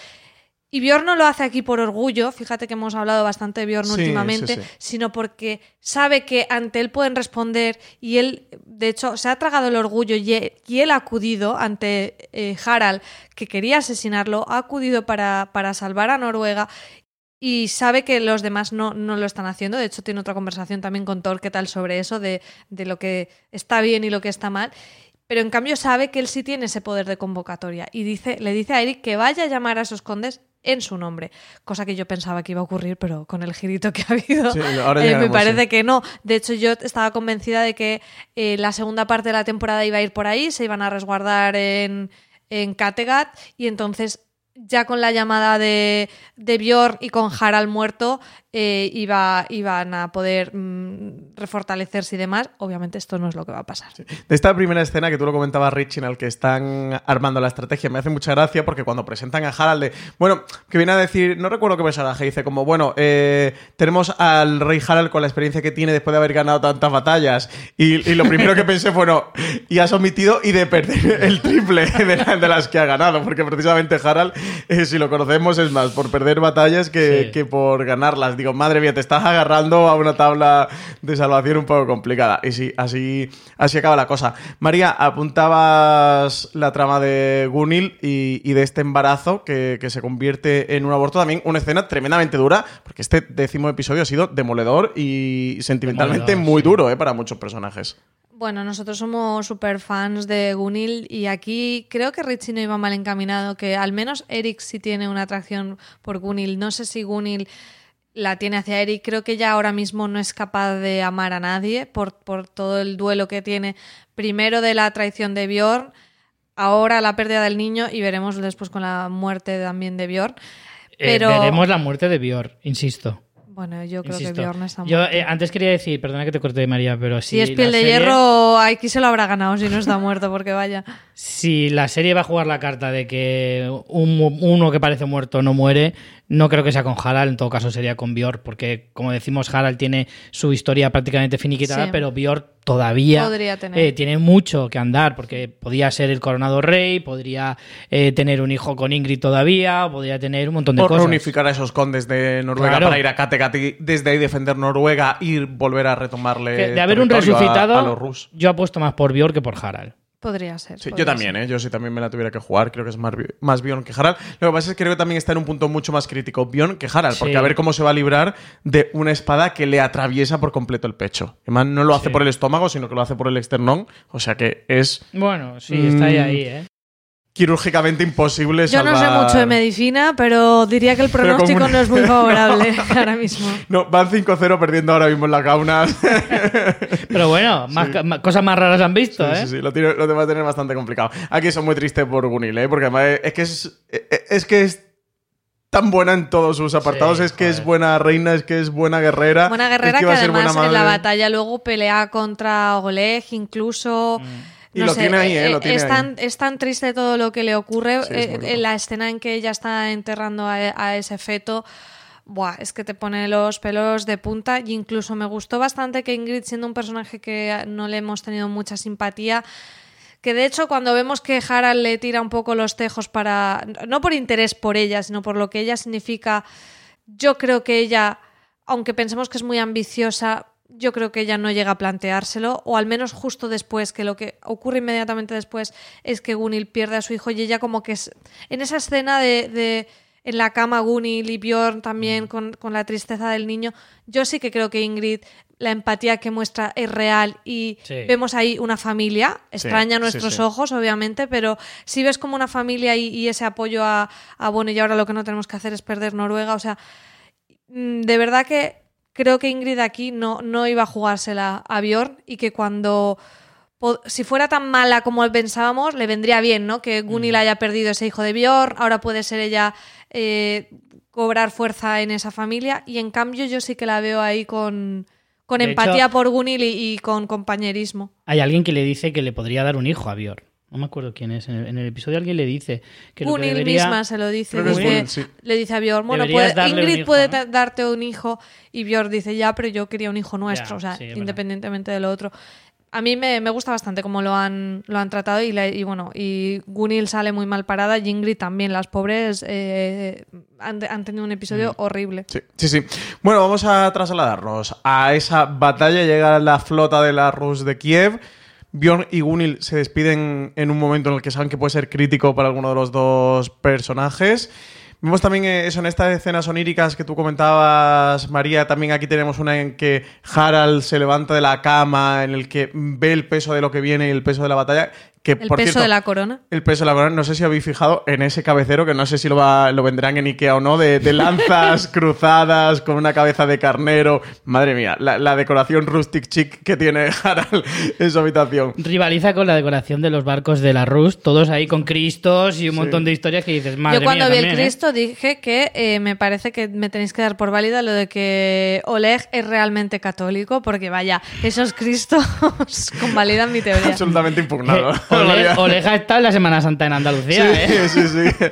Y Bjorn no lo hace aquí por orgullo, fíjate que hemos hablado bastante de Bjorn Sí, últimamente, sí, sí. sino porque sabe que ante él pueden responder y él, de hecho, se ha tragado el orgullo y él, y él ha acudido ante eh, Harald, que quería asesinarlo, ha acudido para, para salvar a Noruega y sabe que los demás no, no lo están haciendo. De hecho, tiene otra conversación también con Thor, ¿qué tal sobre eso? De, de lo que está bien y lo que está mal. Pero en cambio sabe que él sí tiene ese poder de convocatoria y dice, le dice a Eric que vaya a llamar a esos condes en su nombre, cosa que yo pensaba que iba a ocurrir, pero con el girito que ha habido, Sí, eh, me parece sí. que no. De hecho, yo estaba convencida de que eh, la segunda parte de la temporada iba a ir por ahí, se iban a resguardar en, en Kattegat y entonces ya con la llamada de, de Bjorn y con Harald muerto eh, iba, iban a poder mm, refortalecerse y demás. Obviamente esto no es lo que va a pasar. De esta primera escena que tú lo comentabas, Rich, en el que están armando la estrategia, me hace mucha gracia porque cuando presentan a Harald, de, bueno, que viene a decir, no recuerdo qué personaje, dice como, bueno, eh, tenemos al rey Harald con la experiencia que tiene después de haber ganado tantas batallas. Y, y lo primero que pensé fue, bueno, y has omitido y de perder el triple de, la- de las que ha ganado, porque precisamente Harald, <laughs> eh, si lo conocemos, es más por perder batallas que, Sí. que por ganarlas. Digo, madre mía, te estás agarrando a una tabla de salvación un poco complicada. Y sí, así, así acaba la cosa. María, apuntabas la trama de Gunil y, y de este embarazo que, que se convierte en un aborto. También una escena tremendamente dura, porque este décimo episodio ha sido demoledor y sentimentalmente Demoledor, muy sí. duro eh, para muchos personajes. Bueno, nosotros somos super fans de Gunil y aquí creo que Richie no iba mal encaminado, que al menos Eric sí tiene una atracción por Gunil. No sé si Gunil la tiene hacia Eric, creo que ella ahora mismo no es capaz de amar a nadie por, por todo el duelo que tiene, primero de la traición de Bjorn, ahora la pérdida del niño y veremos después con la muerte también de Bjorn. Eh, Pero veremos la muerte de Bjorn, insisto. Bueno, yo creo insisto. que Bjorn está Yo muerto. eh, antes quería decir, perdona que te corte María, pero si, si es la piel de serie- hierro, aquí se lo habrá ganado si no está muerto, porque vaya. Si la serie va a jugar la carta de que un- uno que parece muerto no muere, no creo que sea con Harald, en todo caso sería con Bjorn, porque como decimos, Harald tiene su historia prácticamente finiquitada, Sí. pero Bjorn todavía eh, tiene mucho que andar, porque podría ser el coronado rey, podría eh, tener un hijo con Ingrid todavía, podría tener un montón de Por cosas. reunificar a esos condes de Noruega Claro. para ir a Kattegat y desde ahí defender Noruega y volver a retomarle. Que de haber un territorio a- resucitado, a los rus. yo apuesto más por Bjorn que por Harald. Podría ser. Sí, yo podría también, ser. ¿eh? Yo si también me la tuviera que jugar, creo que es más, más Bjorn que Harald. Lo que pasa es que creo que también está en un punto mucho más crítico Bjorn que Harald, porque Sí. a ver cómo se va a librar de una espada que le atraviesa por completo el pecho. Además, no lo hace Sí. por el estómago, sino que lo hace por el esternón. O sea que es Bueno, sí, está ahí, ahí, ¿eh? Quirúrgicamente imposible Yo no sé mucho de medicina, pero diría que el <laughs> pronóstico no es muy <laughs> favorable <laughs> ahora mismo. No, van 5-0 perdiendo ahora mismo en la cauna. Pero bueno, más, más- cosas más raras han visto, Sí, ¿eh? sí, sí, lo, tiene, lo va a tener bastante complicado. Aquí son muy tristes por Gunil, ¿eh? Porque además es que es, es que es tan buena en todos sus apartados. Sí, es que es buena reina, es que es buena guerrera. Buena es guerrera que, va a ser además buena en la batalla luego pelea contra Oleg, incluso. Y lo tiene ahí, ¿eh? Lo tiene es, ahí. tan, es tan triste todo lo que le ocurre. Sí, eh, la escena en que ella está enterrando a, a ese feto. Buah, es que te pone los pelos de punta. Y incluso me gustó bastante que Ingrid, siendo un personaje que no le hemos tenido mucha simpatía, que de hecho cuando vemos que Harald le tira un poco los tejos para, no por interés por ella, sino por lo que ella significa, yo creo que ella, aunque pensemos que es muy ambiciosa, yo creo que ella no llega a planteárselo, o al menos justo después, que lo que ocurre inmediatamente después es que Gunil pierde a su hijo y ella como que es, en esa escena de... de en la cama Gunil y Bjorn también con, con la tristeza del niño. Yo sí que creo que Ingrid, la empatía que muestra es real y Sí. vemos ahí una familia, extraña sí, nuestros sí. ojos, obviamente, pero si ves como una familia y, y ese apoyo a, a bueno, y ahora lo que no tenemos que hacer es perder Noruega, o sea, mm, de verdad que creo que Ingrid aquí no, no iba a jugársela a Bjorn y que cuando si fuera tan mala como pensábamos, le vendría bien, ¿no? Que Gunil haya perdido ese hijo de Bjorn, ahora puede ser ella eh, cobrar fuerza en esa familia y en cambio yo sí que la veo ahí con, con De empatía hecho- por Gunil y, y con compañerismo. Hay alguien que le dice que le podría dar un hijo a Bjorn. No me acuerdo quién es. En el, en el episodio alguien le dice que lo que Gunil debería... misma se lo dice, dice- Gunil, sí. le dice a Bjorn, bueno, puede- Ingrid hijo, puede ¿no? darte un hijo y Bjorn dice, ya, pero yo quería un hijo nuestro, Ya, o sea, sí, es verdad. independientemente de lo otro. A mí me, me gusta bastante cómo lo han, lo han tratado y, la- y bueno, y Gunil sale muy mal parada y Ingrid también. Las pobres eh, han, han tenido un Mm. episodio horrible. Sí, sí, sí. Bueno, vamos a trasladarnos a esa batalla. Llega la flota de la Rus de Kiev. Bjorn y Gunil se despiden en un momento en el que saben que puede ser crítico para alguno de los dos personajes. Vemos también eh, eso en estas escenas oníricas que tú comentabas, María. También aquí tenemos una en que Harald se levanta de la cama, en el que ve el peso de lo que viene y el peso de la batalla. Que, El por peso cierto, de la corona. el peso de la corona, no sé si habéis fijado en ese cabecero, que no sé si lo, va- lo vendrán en Ikea o no, de, de lanzas <laughs> cruzadas con una cabeza de carnero. Madre mía, la, la decoración rustic chic que tiene <laughs> Harald en su habitación. Rivaliza con la decoración de los barcos de la Rus, todos ahí con cristos y un montón de historias que dices, madre Yo cuando mía, vi el también, ¿eh?". Cristo dije que eh, me parece que me tenéis que dar por válida lo de que Oleg es realmente católico, porque vaya, esos Cristos <laughs> convalidan mi teoría. Absolutamente impugnado. Ole- ha estado en la Semana Santa en Andalucía, ¿eh? Sí, sí, sí.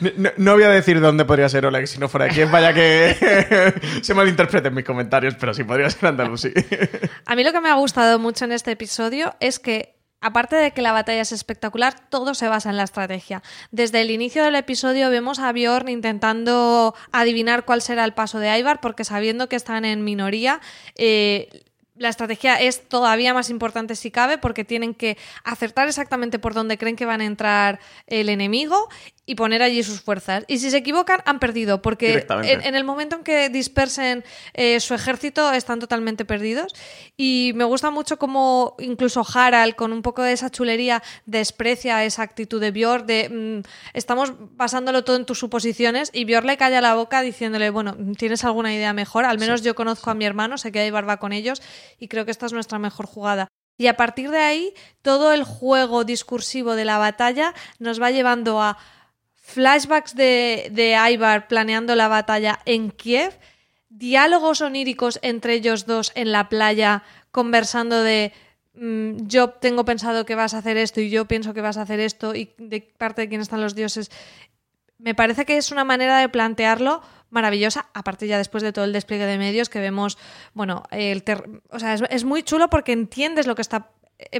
<laughs> No, no voy a decir de dónde podría ser Oleg si no fuera aquí. Vaya que <laughs> se malinterpreten mis comentarios, pero sí podría ser Andalusí. A mí lo que me ha gustado mucho en este episodio es que, aparte de que la batalla es espectacular, todo se basa en la estrategia. Desde el inicio del episodio vemos a Bjorn intentando adivinar cuál será el paso de Ivar, porque sabiendo que están en minoría, eh, la estrategia es todavía más importante si cabe, porque tienen que acertar exactamente por dónde creen que van a entrar el enemigo y poner allí sus fuerzas. Y si se equivocan, han perdido, porque en, en el momento en que dispersen eh, su ejército están totalmente perdidos. Y me gusta mucho cómo incluso Harald, con un poco de esa chulería, desprecia esa actitud de Björn de mm, estamos basándolo todo en tus suposiciones y Björn le calla la boca diciéndole, bueno, ¿tienes alguna idea mejor? Al menos yo conozco a mi hermano, sé que hay barba con ellos y creo que esta es nuestra mejor jugada. Y a partir de ahí, todo el juego discursivo de la batalla nos va llevando a flashbacks de, de Ivar planeando la batalla en Kiev, diálogos oníricos entre ellos dos en la playa conversando de mm, yo tengo pensado que vas a hacer esto y yo pienso que vas a hacer esto y de parte de quién están los dioses. Me parece que es una manera de plantearlo maravillosa, aparte ya después de todo el despliegue de medios que vemos, bueno, el o sea, es, es muy chulo porque entiendes lo que está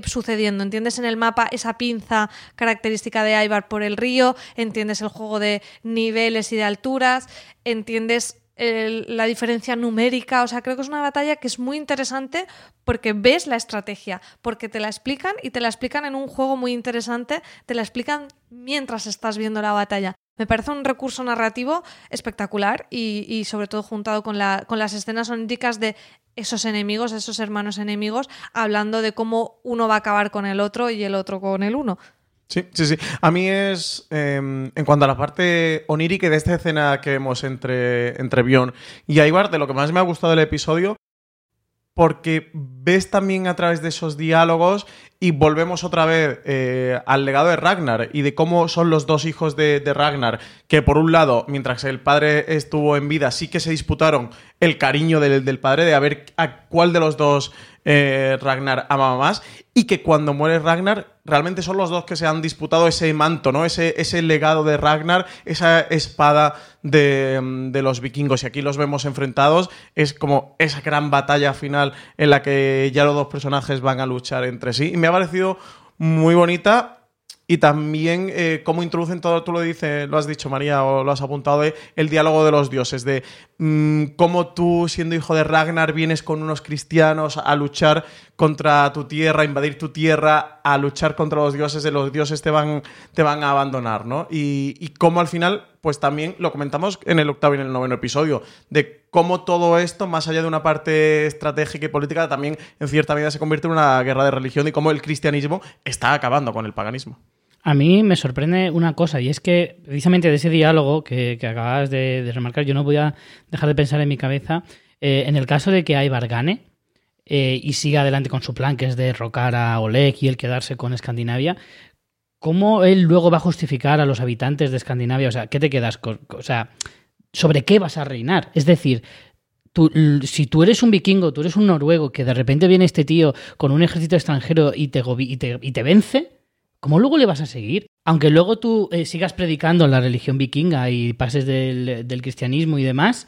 sucediendo, entiendes en el mapa esa pinza característica de Ivar por el río, entiendes el juego de niveles y de alturas, entiendes el- la diferencia numérica, o sea, creo que es una batalla que es muy interesante porque ves la estrategia, porque te la explican y te la explican en un juego muy interesante, te la explican mientras estás viendo la batalla. Me parece un recurso narrativo espectacular y, y sobre todo juntado con, la, con las escenas oníricas de esos enemigos, esos hermanos enemigos, hablando de cómo uno va a acabar con el otro y el otro con el uno. Sí, sí, sí. A mí es, eh, en cuanto a la parte onírica de esta escena que vemos entre, entre Bjorn y Ivar, de lo que más me ha gustado del episodio, porque ves también a través de esos diálogos y volvemos otra vez eh, al legado de Ragnar y de cómo son los dos hijos de, de Ragnar, que por un lado, mientras el padre estuvo en vida, sí que se disputaron el cariño del, del padre, de a ver a cuál de los dos eh, Ragnar amaba más, y que cuando muere Ragnar, realmente son los dos que se han disputado ese manto, ¿no? Ese, ese legado de Ragnar, esa espada de, mm, de los vikingos, y aquí los vemos enfrentados, es como esa gran batalla final en la que ya los dos personajes van a luchar entre sí, y me ha parecido muy bonita. Y también eh, cómo introducen todo, tú lo dices, lo has dicho María o lo has apuntado, de el diálogo de los dioses, de mm, cómo tú siendo hijo de Ragnar vienes con unos cristianos a luchar contra tu tierra, a invadir tu tierra, a luchar contra los dioses, de los dioses te van, te van a abandonar, ¿no? Y, y cómo al final, pues también lo comentamos en el octavo y en el noveno episodio, de cómo todo esto, más allá de una parte estratégica y política, también en cierta medida se convierte en una guerra de religión y cómo el cristianismo está acabando con el paganismo. A mí me sorprende una cosa, y es que precisamente de ese diálogo que, que acabas de, de remarcar, yo no voy a dejar de pensar en mi cabeza, eh, en el caso de que Aibar gane eh, y siga adelante con su plan, que es derrocar a Oleg y el quedarse con Escandinavia, ¿cómo él luego va a justificar a los habitantes de Escandinavia? O sea, ¿qué te quedas con? O sea, ¿sobre qué vas a reinar? Es decir, tú- si tú eres un vikingo, tú eres un noruego, que de repente viene este tío con un ejército extranjero y te, y te, y te vence, ¿cómo luego le vas a seguir? Aunque luego tú eh, sigas predicando la religión vikinga y pases del, del cristianismo y demás,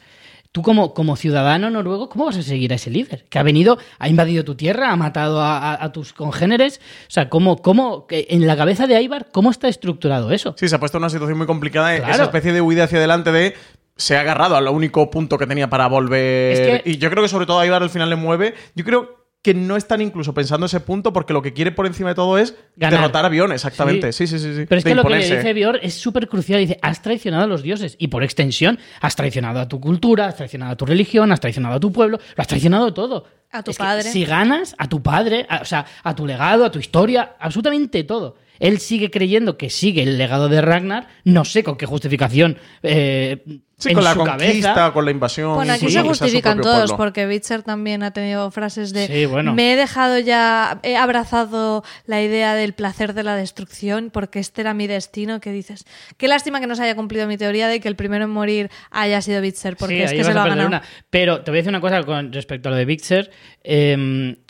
tú como, como ciudadano noruego, ¿cómo vas a seguir a ese líder? Que ha venido, ha invadido tu tierra, ha matado a, a- a tus congéneres. O sea, ¿cómo, cómo, en la cabeza de Aibar, cómo está estructurado eso? Sí, se ha puesto en una situación muy complicada, Claro. esa especie de huida hacia adelante de se ha agarrado al único punto que tenía para volver. Es que- Y yo creo que sobre todo a Ibar al final le mueve. Yo creo que no están incluso pensando ese punto porque lo que quiere por encima de todo es Ganar. derrotar a Bion, exactamente. Sí, sí, sí. sí. Pero es que lo que le dice Bior es súper crucial. Dice, has traicionado a los dioses. Y por extensión, has traicionado a tu cultura, has traicionado a tu religión, has traicionado a tu pueblo, lo has traicionado todo. A tu Es que padre. si ganas, a tu padre, a- o sea, a tu legado, a tu historia, absolutamente todo. Él sigue creyendo que sigue el legado de Ragnar, no sé con qué justificación. eh, Sí, en con la su conquista, cabeza. con la invasión. Bueno, aquí incluso, se justifican todos, pueblo. porque Witcher también ha tenido frases de Sí, bueno. me he dejado ya, he abrazado la idea del placer de la destrucción porque este era mi destino, que dices, qué lástima que no se haya cumplido mi teoría de que el primero en morir haya sido Witcher, porque Sí, es que se a lo ha ganado. una. Pero te voy a decir una cosa con respecto a lo de Vixer. Eh, mm,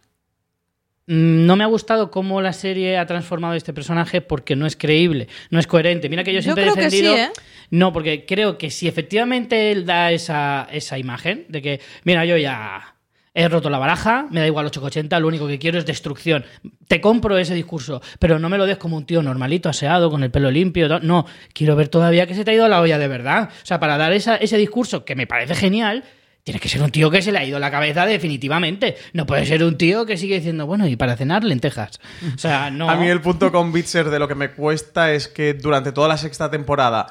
no me ha gustado cómo la serie ha transformado a este personaje porque no es creíble, no es coherente. Mira que yo Yo siempre creo he que defendido. sí, ¿eh? No, porque creo que si efectivamente él da esa, esa imagen de que, mira, yo ya he roto la baraja, me da igual 880, lo único que quiero es destrucción. Te compro ese discurso, pero no me lo des como un tío normalito, aseado, con el pelo limpio. No, quiero ver todavía que se te ha ido la olla de verdad. O sea, para dar esa- ese discurso que me parece genial. Tienes que ser un tío que se le ha ido la cabeza definitivamente. No puede ser un tío que sigue diciendo, bueno, y para cenar lentejas. O sea, no. A mí el punto con Bitzer de lo que me cuesta es que durante toda la sexta temporada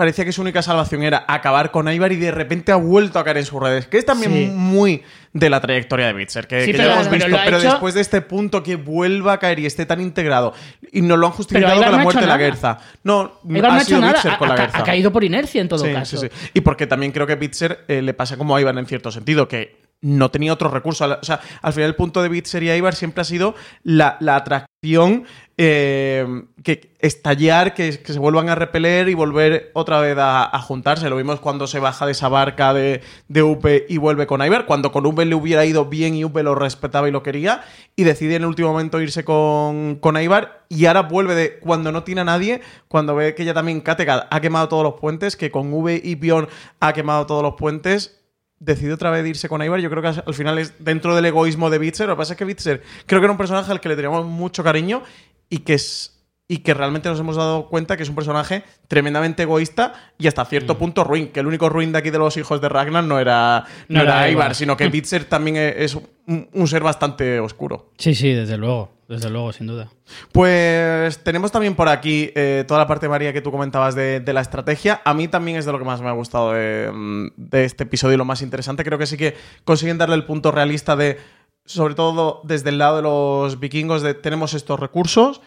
parecía que su única salvación era acabar con Ivar y de repente ha vuelto a caer en sus redes. Que es también Sí. muy de la trayectoria de Bitzer, que, Sí, que pero- ya hemos pero visto. lo ha Pero, hecho- después de este punto que vuelva a caer y esté tan integrado y nos lo han justificado con no la ha muerte de la. Gerza. No, Ibar no ha hecho sido nada, Bitzer ha, con la ha- Gerza. ha caído por inercia en todo Sí, caso. sí, sí. Y porque también creo que Bitzer eh, le pasa como a Ivar en cierto sentido, que no tenía otro recurso. O sea, al final el punto de Bitzer y Ivar siempre ha sido la, la atracción, eh, que estallar, que, que se vuelvan a repeler y volver otra vez a, a juntarse. Lo vimos cuando se baja de esa barca de, de Upe y vuelve con Ivar, cuando con Upe le hubiera ido bien y Upe lo respetaba y lo quería, y decide en el último momento irse con, con Ivar, y ahora vuelve de cuando no tiene a nadie, cuando ve que ya también Kattegat ha quemado todos los puentes, que con V y Bjorn ha quemado todos los puentes, decide otra vez irse con Ivar. Yo creo que al final es dentro del egoísmo de Bitzer. Lo que pasa es que Bitzer creo que era un personaje al que le teníamos mucho cariño y que es. Y que realmente nos hemos dado cuenta que es un personaje tremendamente egoísta y hasta cierto punto ruin. Que el único ruin de aquí de los hijos de Ragnar no era, no No era Ivar. sino que <laughs> Bitzer también es un, un ser bastante oscuro. Sí, sí, desde luego. Desde luego, sin duda. Pues tenemos también por aquí eh, toda la parte, María, que tú comentabas de, de la estrategia. A mí también es de lo que más me ha gustado de, mm, de este episodio y lo más interesante. Creo que sí que consiguen darle el punto realista de, sobre todo desde el lado de los vikingos, de tenemos estos recursos,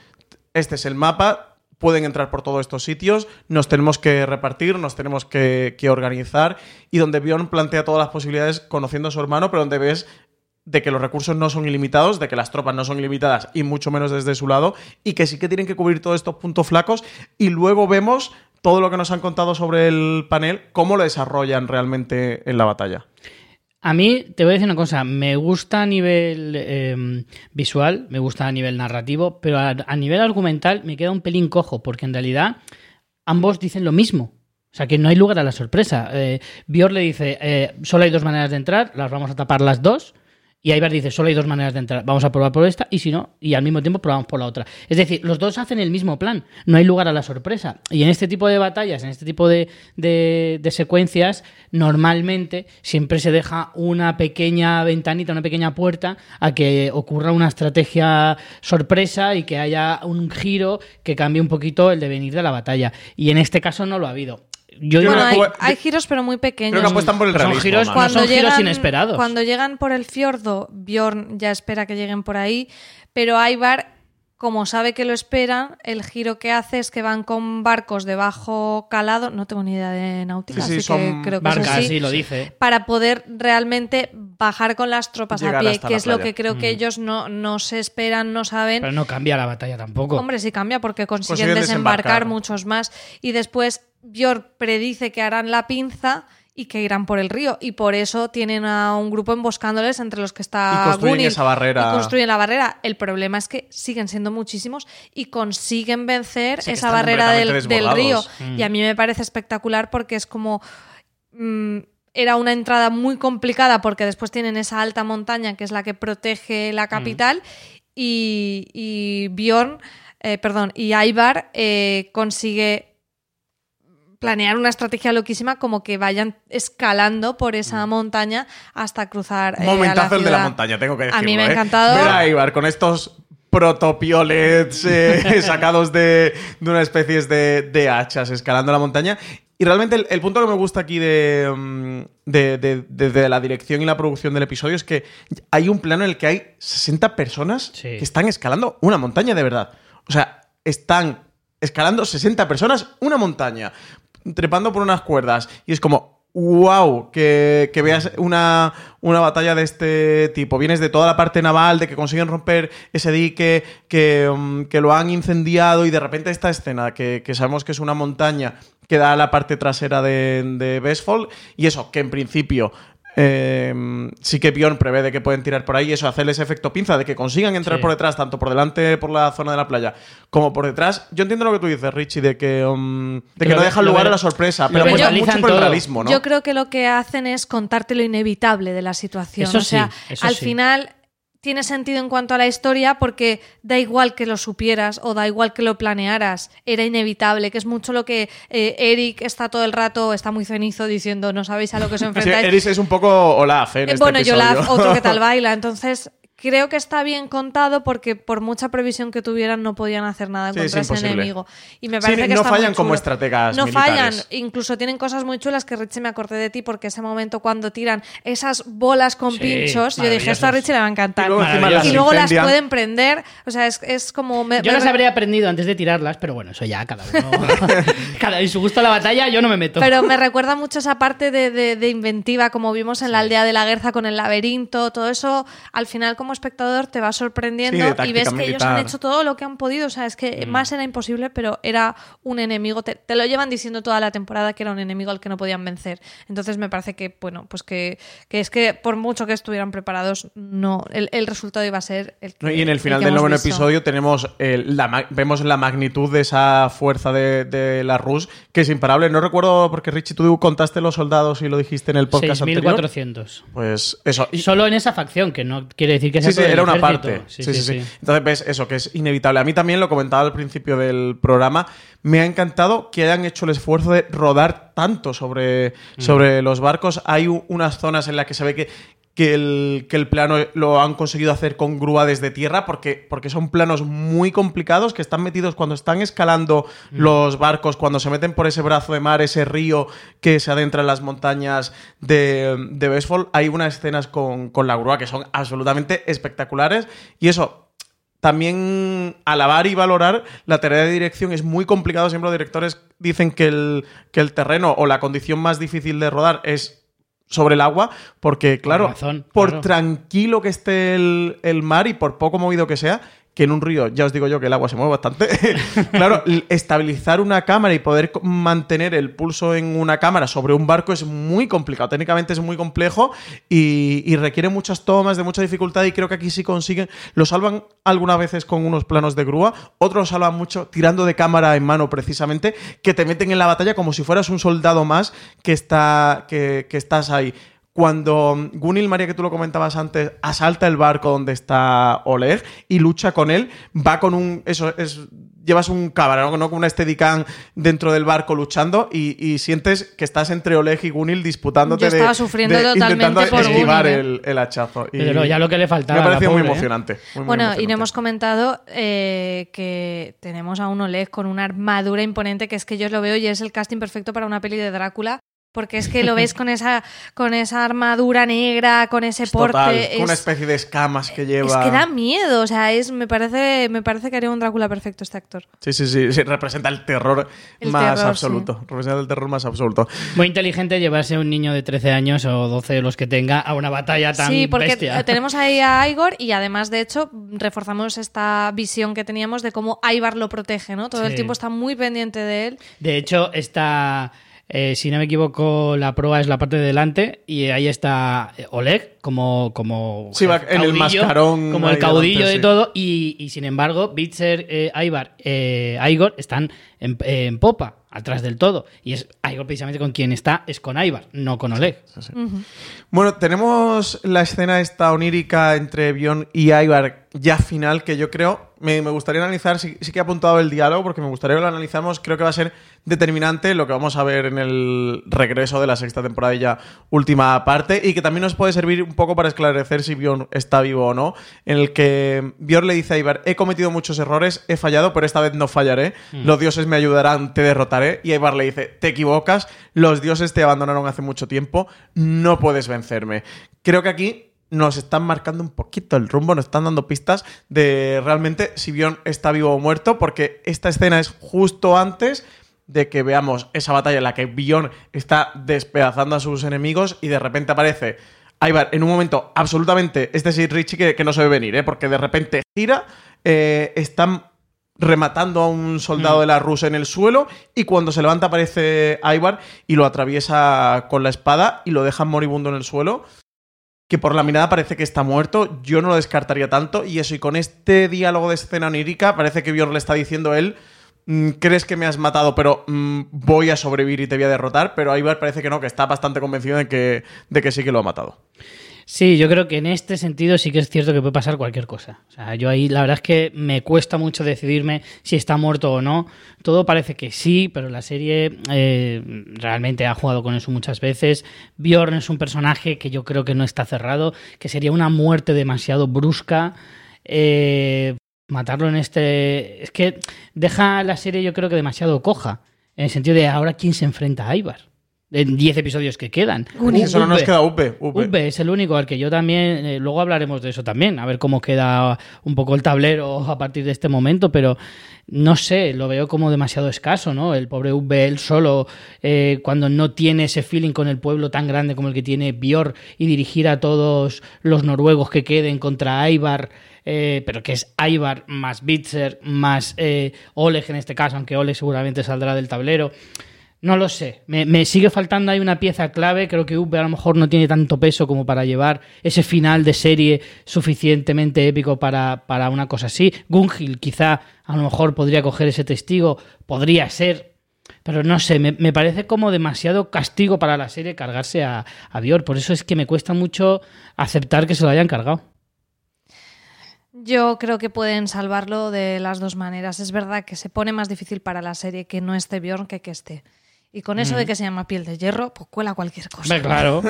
este es el mapa, pueden entrar por todos estos sitios, nos tenemos que repartir, nos tenemos que, que organizar y donde Bjorn plantea todas las posibilidades conociendo a su hermano, pero donde ves de que los recursos no son ilimitados, de que las tropas no son ilimitadas y mucho menos desde su lado, y que sí que tienen que cubrir todos estos puntos flacos, y luego vemos todo lo que nos han contado sobre el panel, cómo lo desarrollan realmente en la batalla. A mí, te voy a decir una cosa, me gusta a nivel eh, visual, me gusta a nivel narrativo, pero a, a nivel argumental me queda un pelín cojo, porque en realidad ambos dicen lo mismo. O sea, que no hay lugar a la sorpresa. Eh, Bior le dice, eh, solo hay dos maneras de entrar, las vamos a tapar las dos, Y Ibar dice, solo hay dos maneras de entrar. Vamos a probar por esta y si no, y al mismo tiempo probamos por la otra. Es decir, los dos hacen el mismo plan. No hay lugar a la sorpresa. Y en este tipo de batallas, en este tipo de, de- de secuencias, normalmente siempre se deja una pequeña ventanita, una pequeña puerta a que ocurra una estrategia sorpresa y que haya un giro que cambie un poquito el devenir de la batalla. Y en este caso no lo ha habido. Yo Bueno, hay, hay giros, pero muy pequeños. Creo que apuestan por el Son realismo. giros más. cuando- son giros inesperados. Cuando llegan por el fiordo, Bjorn ya espera que lleguen por ahí, pero Ivar, como sabe que lo esperan, el giro que hace es que van con barcos de bajo calado, no tengo ni idea de náutica, Sí, sí, así son que creo que es Barca, así, sí, lo dice. para poder realmente bajar con las tropas a Llegar pie, hasta que es lo playa. que creo que ellos no, no se esperan, no saben. Pero no cambia la batalla tampoco. Hombre, sí cambia porque consiguen, Consiguen desembarcar, desembarcar. muchos más. Y después Björk predice que harán la pinza y que irán por el río. Y por eso tienen a un grupo emboscándoles entre los que está Y construyen Gunil. esa barrera. Y construyen la barrera. El problema es que siguen siendo muchísimos y consiguen vencer Sí, esa barrera del, del río. desbordados. Y a mí me parece espectacular porque es como... mm, era una entrada muy complicada porque después tienen esa alta montaña que es la que protege la capital y, y Bjorn, eh, perdón, y Ivar eh, consigue planear una estrategia loquísima como que vayan escalando por esa montaña hasta cruzar eh, a la Momentazo el de la montaña, tengo que A decirlo. mí me ha ¿eh? encantado. Ver a Ibar con estos protopiolets eh, <laughs> sacados de, de una especie de, de hachas escalando la montaña. Y realmente el, el punto que me gusta aquí de, mm, de, de- de- de la dirección y la producción del episodio es que hay un plano en el que hay 60 personas Sí. que están escalando una montaña de verdad. O sea, están escalando 60 personas una montaña, trepando por unas cuerdas. Y es como, wow, que, que veas una, una batalla de este tipo. Vienes de toda la parte naval, de que consiguen romper ese dique, que, mm, que lo han incendiado y de repente esta escena, que, que sabemos que es una montaña que da la parte trasera de, de Bestfall. Y eso, que en principio... eh, sí que Bjorn prevé de que pueden tirar por ahí eso, hacer ese efecto pinza, de que consigan entrar Sí. por detrás, tanto por delante por la zona de la playa, como por detrás. Yo entiendo lo que tú dices, Richie, de que, um, de que Lo no dejan lugar a la sorpresa, pero apuestan mucho por el realismo, ¿no? Yo creo que lo que hacen es contarte lo inevitable de la situación. Eso o sea, sí, eso al sí. final tiene sentido en cuanto a la historia porque da igual que lo supieras o da igual que lo planearas, era inevitable, que es mucho lo que eh, Eric está todo el rato, está muy cenizo diciendo, no sabéis a lo que os <laughs> Sí, enfrentáis. Eris es un poco Olaf, ¿eh? en Eh, este bueno, episodio. Yolaf, otro que <laughs> tal baila. Entonces, creo que está bien contado porque por mucha previsión que tuvieran no podían hacer nada Sí, contra es ese enemigo. Y me Sí, parece que no está fallan muy como estrategas No militares. fallan. Incluso tienen cosas muy chulas que Richie me acordé de ti porque ese momento cuando tiran esas bolas con Sí, pinchos, yo dije, esto a. Richie le va a encantar. Y luego Y luego las pueden prender. O sea, es, es como... me- Yo me- las habría aprendido antes de tirarlas, pero bueno, eso ya cada uno. <laughs> cada en su gusto a la batalla, yo no me meto. Pero me recuerda mucho esa parte de, de- de inventiva, como vimos en la aldea de la Guerza con el laberinto, todo eso, al final como espectador te va sorprendiendo Sí, y ves que ellos han militar. hecho todo lo que han podido, o sea, es Mm. que más era imposible, pero era un enemigo, te, te lo llevan diciendo toda la temporada que era un enemigo al que no podían vencer. Entonces me parece que, bueno, pues que, que es que por mucho que estuvieran preparados, no, el, el resultado iba a ser el que Y en el final que del noveno episodio tenemos el- la vemos la magnitud de esa fuerza de, de la Rus, que es imparable. No recuerdo, porque Richie, tú contaste los soldados y lo dijiste en el podcast anterior. 6400. Pues eso. Y- Solo en esa facción, que no quiere decir que Sí, sí, era una parte. Sí sí, sí, Entonces ves eso, que es inevitable. A mí también lo comentaba al principio del programa. Me ha encantado que hayan hecho el esfuerzo de rodar tanto sobre, sobre los barcos. Hay unas zonas en las que se ve que, que, el, que el plano lo han conseguido hacer con grúa desde tierra, porque, porque son planos muy complicados que están metidos cuando están escalando los barcos, cuando se meten por ese brazo de mar, ese río que se adentra en las montañas de, de Bestfall. Hay unas escenas con, con la grúa que son absolutamente espectaculares. Y eso, también alabar y valorar la tarea de dirección es muy complicado. Siempre los directores dicen que el, que el terreno o la condición más difícil de rodar es sobre el agua, porque claro, razón, por claro. tranquilo que esté el, el mar y por poco movido que sea, que en un río, ya os digo yo que el agua se mueve bastante, <laughs> claro, estabilizar una cámara y poder mantener el pulso en una cámara sobre un barco es muy complicado, técnicamente es muy complejo y, y requiere muchas tomas, de mucha dificultad y creo que aquí sí consiguen, lo salvan algunas veces con unos planos de grúa, otros lo salvan mucho tirando de cámara en mano precisamente, que te meten en la batalla como si fueras un soldado más que, está, que, que estás ahí cuando Gunil, María, que tú lo comentabas antes, asalta el barco donde está Oleg y lucha con él, va con un. Eso es. Llevas un cabrón, ¿no? Con una Steadicam dentro del barco luchando y, y sientes que estás entre Oleg y Gunil disputándote Yo estaba de- sufriendo de- totalmente intentando por esquivar Gunil, ¿eh? el, el hachazo. Y Pero ya lo que le faltaba. Me ha parecido muy ¿eh? emocionante. muy, muy Bueno, y emocionante. no hemos comentado eh, que tenemos a un Oleg con una armadura imponente que es que yo lo veo y es el casting perfecto para una peli de Drácula. Porque es que lo ves con esa, con esa armadura negra, con ese porte. Total, es, una especie de escamas que lleva. es que da miedo. O sea, es, me, parece, me parece que haría un Drácula perfecto este actor. Sí, sí, sí, sí, representa el terror El más terror, absoluto. Representa el terror más absoluto. Muy inteligente llevarse a un niño de 13 años o 12 los que tenga a una batalla tan Sí, porque bestia. tenemos ahí a Igor y además, de hecho, reforzamos esta visión que teníamos de cómo Ivar lo protege, ¿no? Todo el Sí. tiempo está muy pendiente de él. De hecho, está, eh, si no me equivoco, la proa es la parte de delante y ahí está Oleg como, como Sí, en el mascarón como el caudillo delante, de sí. todo y, y, sin embargo, Bitzer, eh, Ivar, eh, Igor están en, en popa, atrás del todo. Y es Igor precisamente con quien está, es con Ivar, no con Oleg. Bueno, tenemos la escena esta onírica entre Bion y Ivar ya final, que yo creo, me, me gustaría analizar, sí, sí que he apuntado el diálogo, porque me gustaría que lo analizamos, creo que va a ser determinante lo que vamos a ver en el regreso de la sexta temporada y ya última parte, y que también nos puede servir un poco para esclarecer si Bion está vivo o no, en el que Bion le dice a Ivar, he cometido muchos errores, he fallado, pero esta vez no fallaré, los dioses me ayudarán, te derrotaré, y Ivar le dice, te equivocas, los dioses te abandonaron hace mucho tiempo, no puedes vencerme. Creo que aquí nos están marcando un poquito el rumbo, nos están dando pistas de realmente si Bion está vivo o muerto, porque esta escena es justo antes de que veamos esa batalla en la que Bion está despedazando a sus enemigos y de repente aparece Ivar en un momento absolutamente, este sí Richie que, que no se ve venir, ¿eh? porque de repente gira, eh, están rematando a un soldado de la Rusia en el suelo y cuando se levanta aparece Ivar y lo atraviesa con la espada y lo deja moribundo en el suelo que por la mirada parece que está muerto, yo no lo descartaría tanto, y eso, y con este diálogo de escena onírica, parece que Bjorn le está diciendo a él, mm, crees que me has matado, pero mm, voy a sobrevivir y te voy a derrotar, pero Ivar parece que no, que está bastante convencido de que, de que sí que lo ha matado. Sí, yo creo que en este sentido sí que es cierto que puede pasar cualquier cosa. O sea, yo ahí la verdad es que me cuesta mucho decidirme si está muerto o no. Todo parece que sí, pero la serie eh, realmente ha jugado con eso muchas veces. Bjorn es un personaje que yo creo que no está cerrado, que sería una muerte demasiado brusca. Eh, matarlo en este... Es que deja la serie yo creo que demasiado coja. En el sentido de ahora quién se enfrenta a Ivar. En 10 episodios que quedan. Y solo nos queda Upe. Upe. Upe es el único al que yo también, eh, luego hablaremos de eso también, a ver cómo queda un poco el tablero a partir de este momento, pero no sé, lo veo como demasiado escaso, ¿no? El pobre Upe, él solo, eh, cuando no tiene ese feeling con el pueblo tan grande como el que tiene Björn y dirigir a todos los noruegos que queden contra Ivar, eh, pero que es Ivar más Bitzer más eh, Oleg en este caso, aunque Oleg seguramente saldrá del tablero. No lo sé. Me, me sigue faltando ahí una pieza clave. Creo que Uber a lo mejor no tiene tanto peso como para llevar ese final de serie suficientemente épico para, para una cosa así. Gungil quizá a lo mejor podría coger ese testigo. Podría ser. Pero no sé, me, me parece como demasiado castigo para la serie cargarse a, a Bior. Por eso es que me cuesta mucho aceptar que se lo hayan cargado. Yo creo que pueden salvarlo de las dos maneras. Es verdad que se pone más difícil para la serie que no esté Bjorn que que esté. Y con eso de que se llama piel de hierro, pues cuela cualquier cosa. Claro.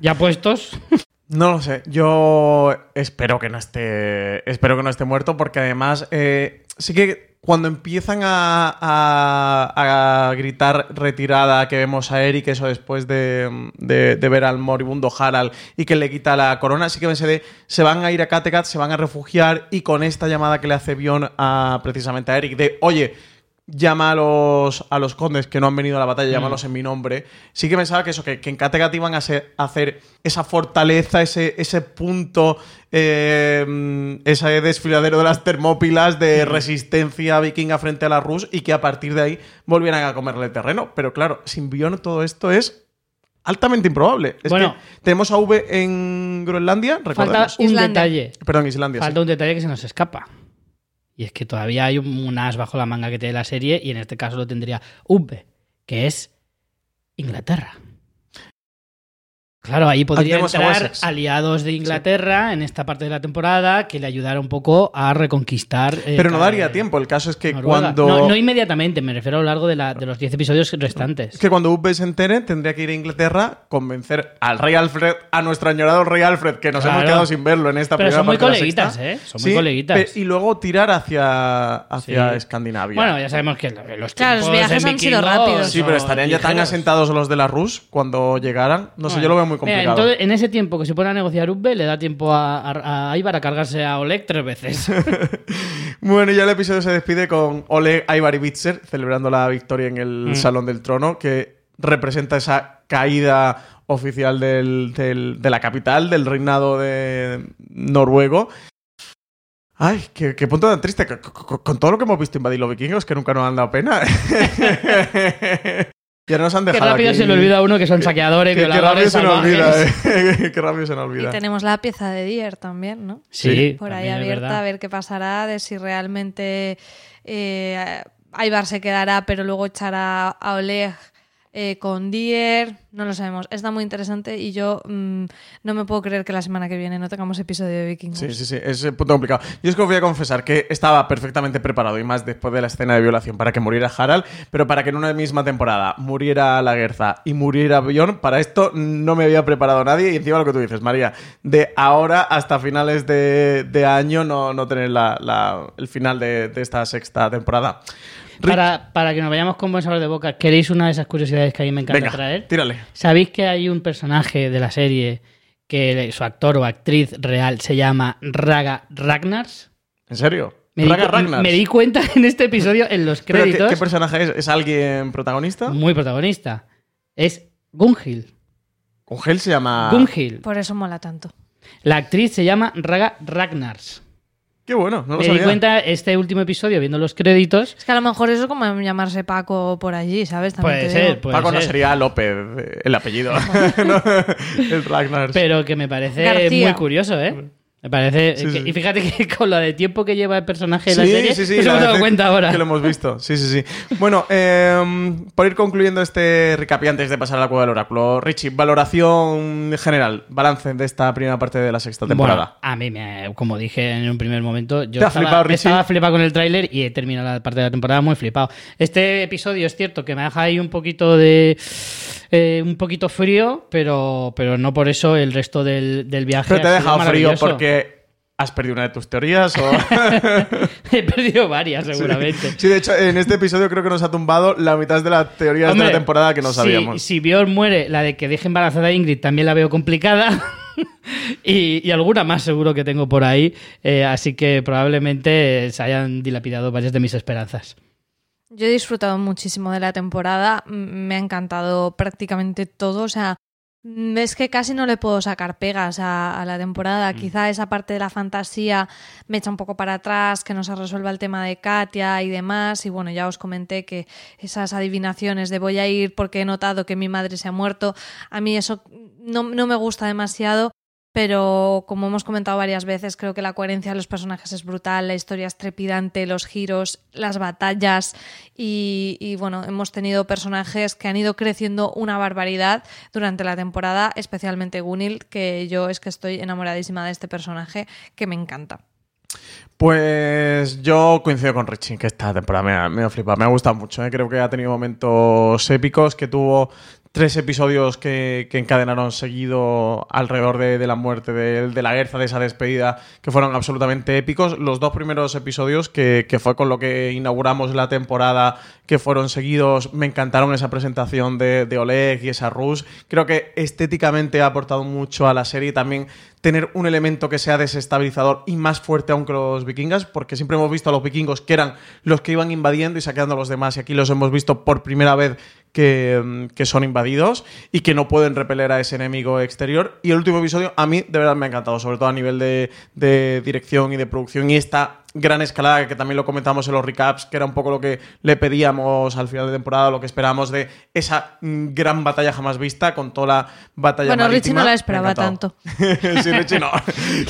ya puestos. <laughs> No lo sé. Yo espero que no esté. Espero que no esté muerto. Porque además. eh, sí que cuando empiezan a, a- a gritar retirada, que vemos a Eric, eso después de, de- de ver al moribundo Harald y que le quita la corona, sí que pensé de. Se van a ir a Kattegat, se van a refugiar. Y con esta llamada que le hace Bion a precisamente a Eric, de oye. Llama a los, a los condes que no han venido a la batalla, llámalos en mi nombre. Sí que pensaba que eso, que, que en Kattegat iban a, ser- a hacer esa fortaleza, ese, ese punto, eh, mm, ese desfiladero de las termópilas de resistencia vikinga frente a la Rus y que a partir de ahí volvieran a comerle terreno. Pero claro, sin Bion todo esto es altamente improbable. Es Bueno. que tenemos a V en Groenlandia, Falta un Islandia. detalle. Perdón, Islandia. sí. Falta un detalle que se nos escapa. Y es que todavía hay un, un as bajo la manga que tiene la serie, y en este caso lo tendría Ube, que es Inglaterra. Claro, ahí podría tenemos a entrar aliados de Inglaterra en esta parte de la temporada que le ayudara un poco a reconquistar. eh, Pero no daría tiempo. El caso es que Noruega. cuando. No, no inmediatamente, me refiero a lo largo de, la- de los 10 episodios restantes. Es que cuando Ube se entere, tendría que ir a Inglaterra, convencer al rey Alfred, a nuestro añorado rey Alfred, que nos Claro. hemos quedado sin verlo en esta Pero primera son muy parte de la coleguitas, sexta. ¿eh? Son muy coleguitas. pe- Y luego tirar hacia, hacia Sí. Escandinavia. Bueno, ya sabemos que lo- los Claro, los viajes han sido rápidos. sí, pero estarían ya tan ligeros. asentados los de la Rus cuando llegaran. No sé, Bueno, yo lo veo muy mira, complicado. entonces, en ese tiempo que se pone a negociar Ubbe, le da tiempo a, a, a Ivar a cargarse a Oleg tres veces. <laughs> Bueno, y ya el episodio se despide con Oleg, Ivar y Bitzer celebrando la victoria en el Mm. Salón del Trono, que representa esa caída oficial del- del- de la capital, del reinado de noruego. Ay, qué, qué punto tan triste. Con, con- con todo lo que hemos visto invadir los vikingos, que nunca nos han dado pena. <laughs> ahora nos han Qué dejado rápido aquí- se le olvida a uno que son saqueadores, Qué, qué rápido se nos olvida, <laughs> eh. <laughs> qué rápido se nos olvida. Y tenemos la pieza de Dier también, ¿no? Sí, Por ahí abierta a ver qué pasará, de si realmente eh, Ivar se quedará, pero luego echará a Oleg eh, con Dier. No lo sabemos. Está muy interesante y yo mm, no me puedo creer que la semana que viene no tengamos episodio de Vikingos. Sí, sí, sí, es un punto complicado. Yo es que os voy a confesar que estaba perfectamente preparado, y más después de la escena de violación, para que muriera Harald, pero para que en una misma temporada muriera la Guerza y muriera Bjorn, para esto no me había preparado nadie. Y encima lo que tú dices, María, de ahora hasta finales de, de año no, no tener la- la- el final de, de esta sexta temporada. Para, para que nos vayamos con buen sabor de boca, ¿queréis una de esas curiosidades que a mí me encanta venga, traer? tírale. ¿Sabéis que hay un personaje de la serie que su actor o actriz real se llama Raga Ragnars? ¿En serio? Me di, Raga cu- Ragnars. me di cuenta <laughs> en este episodio, en los ¿Pero qué- créditos, ¿Qué, personaje es? ¿Es alguien protagonista? muy protagonista. Es Gunhild. ¿Con Hel se llama? Gunhild. Por eso mola tanto. La actriz se llama Raga Ragnars. Qué bueno, no lo Me di sabía. cuenta este último episodio viendo los créditos. Es que a lo mejor eso es como llamarse Paco por allí, ¿sabes? También Puede te ser, puede Paco no ser. sería López eh, el apellido. <laughs> <laughs> No, el Ragnar. Pero que me parece García. muy curioso, ¿eh? Me parece. Sí, que- sí. Y fíjate que <laughs> con lo de tiempo que lleva el personaje de la Sí, serie, sí, sí, nos la hemos dado cuenta ahora. Que lo hemos visto. Sí, sí, sí. Bueno, eh, por ir concluyendo este recap y antes de pasar a la cueva del oráculo, Richie, valoración general, balance de esta primera parte de la sexta temporada. Bueno, a mí, me, como dije en un primer momento, yo ¿Te ha estaba, flipado, estaba flipado con el tráiler y he terminado la parte de la temporada muy flipado. Este episodio es cierto que me deja ahí un poquito de... eh, un poquito frío, pero, pero no por eso el resto del, del viaje. Pero te ha dejado frío porque has perdido una de tus teorías o... <laughs> He perdido varias, seguramente. Sí, de hecho, en este episodio creo que nos ha tumbado la mitad de las teorías Hombre, de la temporada que no si- sabíamos. Si, Bjorn muere, la de que deje embarazada a Ingrid también la veo complicada. <laughs> y, y alguna más seguro que tengo por ahí. Eh, así que probablemente se hayan dilapidado varias de mis esperanzas. Yo he disfrutado muchísimo de la temporada, me ha encantado prácticamente todo, o sea, mm, es que casi no le puedo sacar pegas a, a la temporada. Quizá esa parte de la fantasía me echa un poco para atrás, que no se resuelva el tema de Katia y demás. Y bueno, ya os comenté que esas adivinaciones de voy a ir porque he notado que mi madre se ha muerto, a mí eso no, no me gusta demasiado. Pero como hemos comentado varias veces, creo que la coherencia de los personajes es brutal, la historia es trepidante, los giros, las batallas y, y, bueno, hemos tenido personajes que han ido creciendo una barbaridad durante la temporada, especialmente Gunil, que yo es que estoy enamoradísima de este personaje, que me encanta. Pues yo coincido con Richie, que esta temporada me ha, me ha flipado, me ha gustado mucho. ¿eh? Creo que ha tenido momentos épicos, que tuvo tres episodios que, que encadenaron seguido alrededor de, de la muerte de, de la Guerza, de esa despedida, que fueron absolutamente épicos. Los dos primeros episodios, que, que fue con lo que inauguramos la temporada, que fueron seguidos, me encantaron esa presentación de, de Oleg y esa Rus. Creo que estéticamente ha aportado mucho a la serie y también tener un elemento que sea desestabilizador y más fuerte aún que los vikingas, porque siempre hemos visto a los vikingos que eran los que iban invadiendo y saqueando a los demás, y aquí los hemos visto por primera vez que, mm, que son invadidos y que no pueden repeler a ese enemigo exterior. Y el último episodio a mí de verdad me ha encantado, sobre todo a nivel de, de dirección y de producción y esta gran escalada que también lo comentamos en los recaps, que era un poco lo que le pedíamos al final de temporada, lo que esperábamos de esa mm, gran batalla jamás vista con toda la batalla Bueno, Richie marítima. no la esperaba tanto. <laughs> sí, Richie no.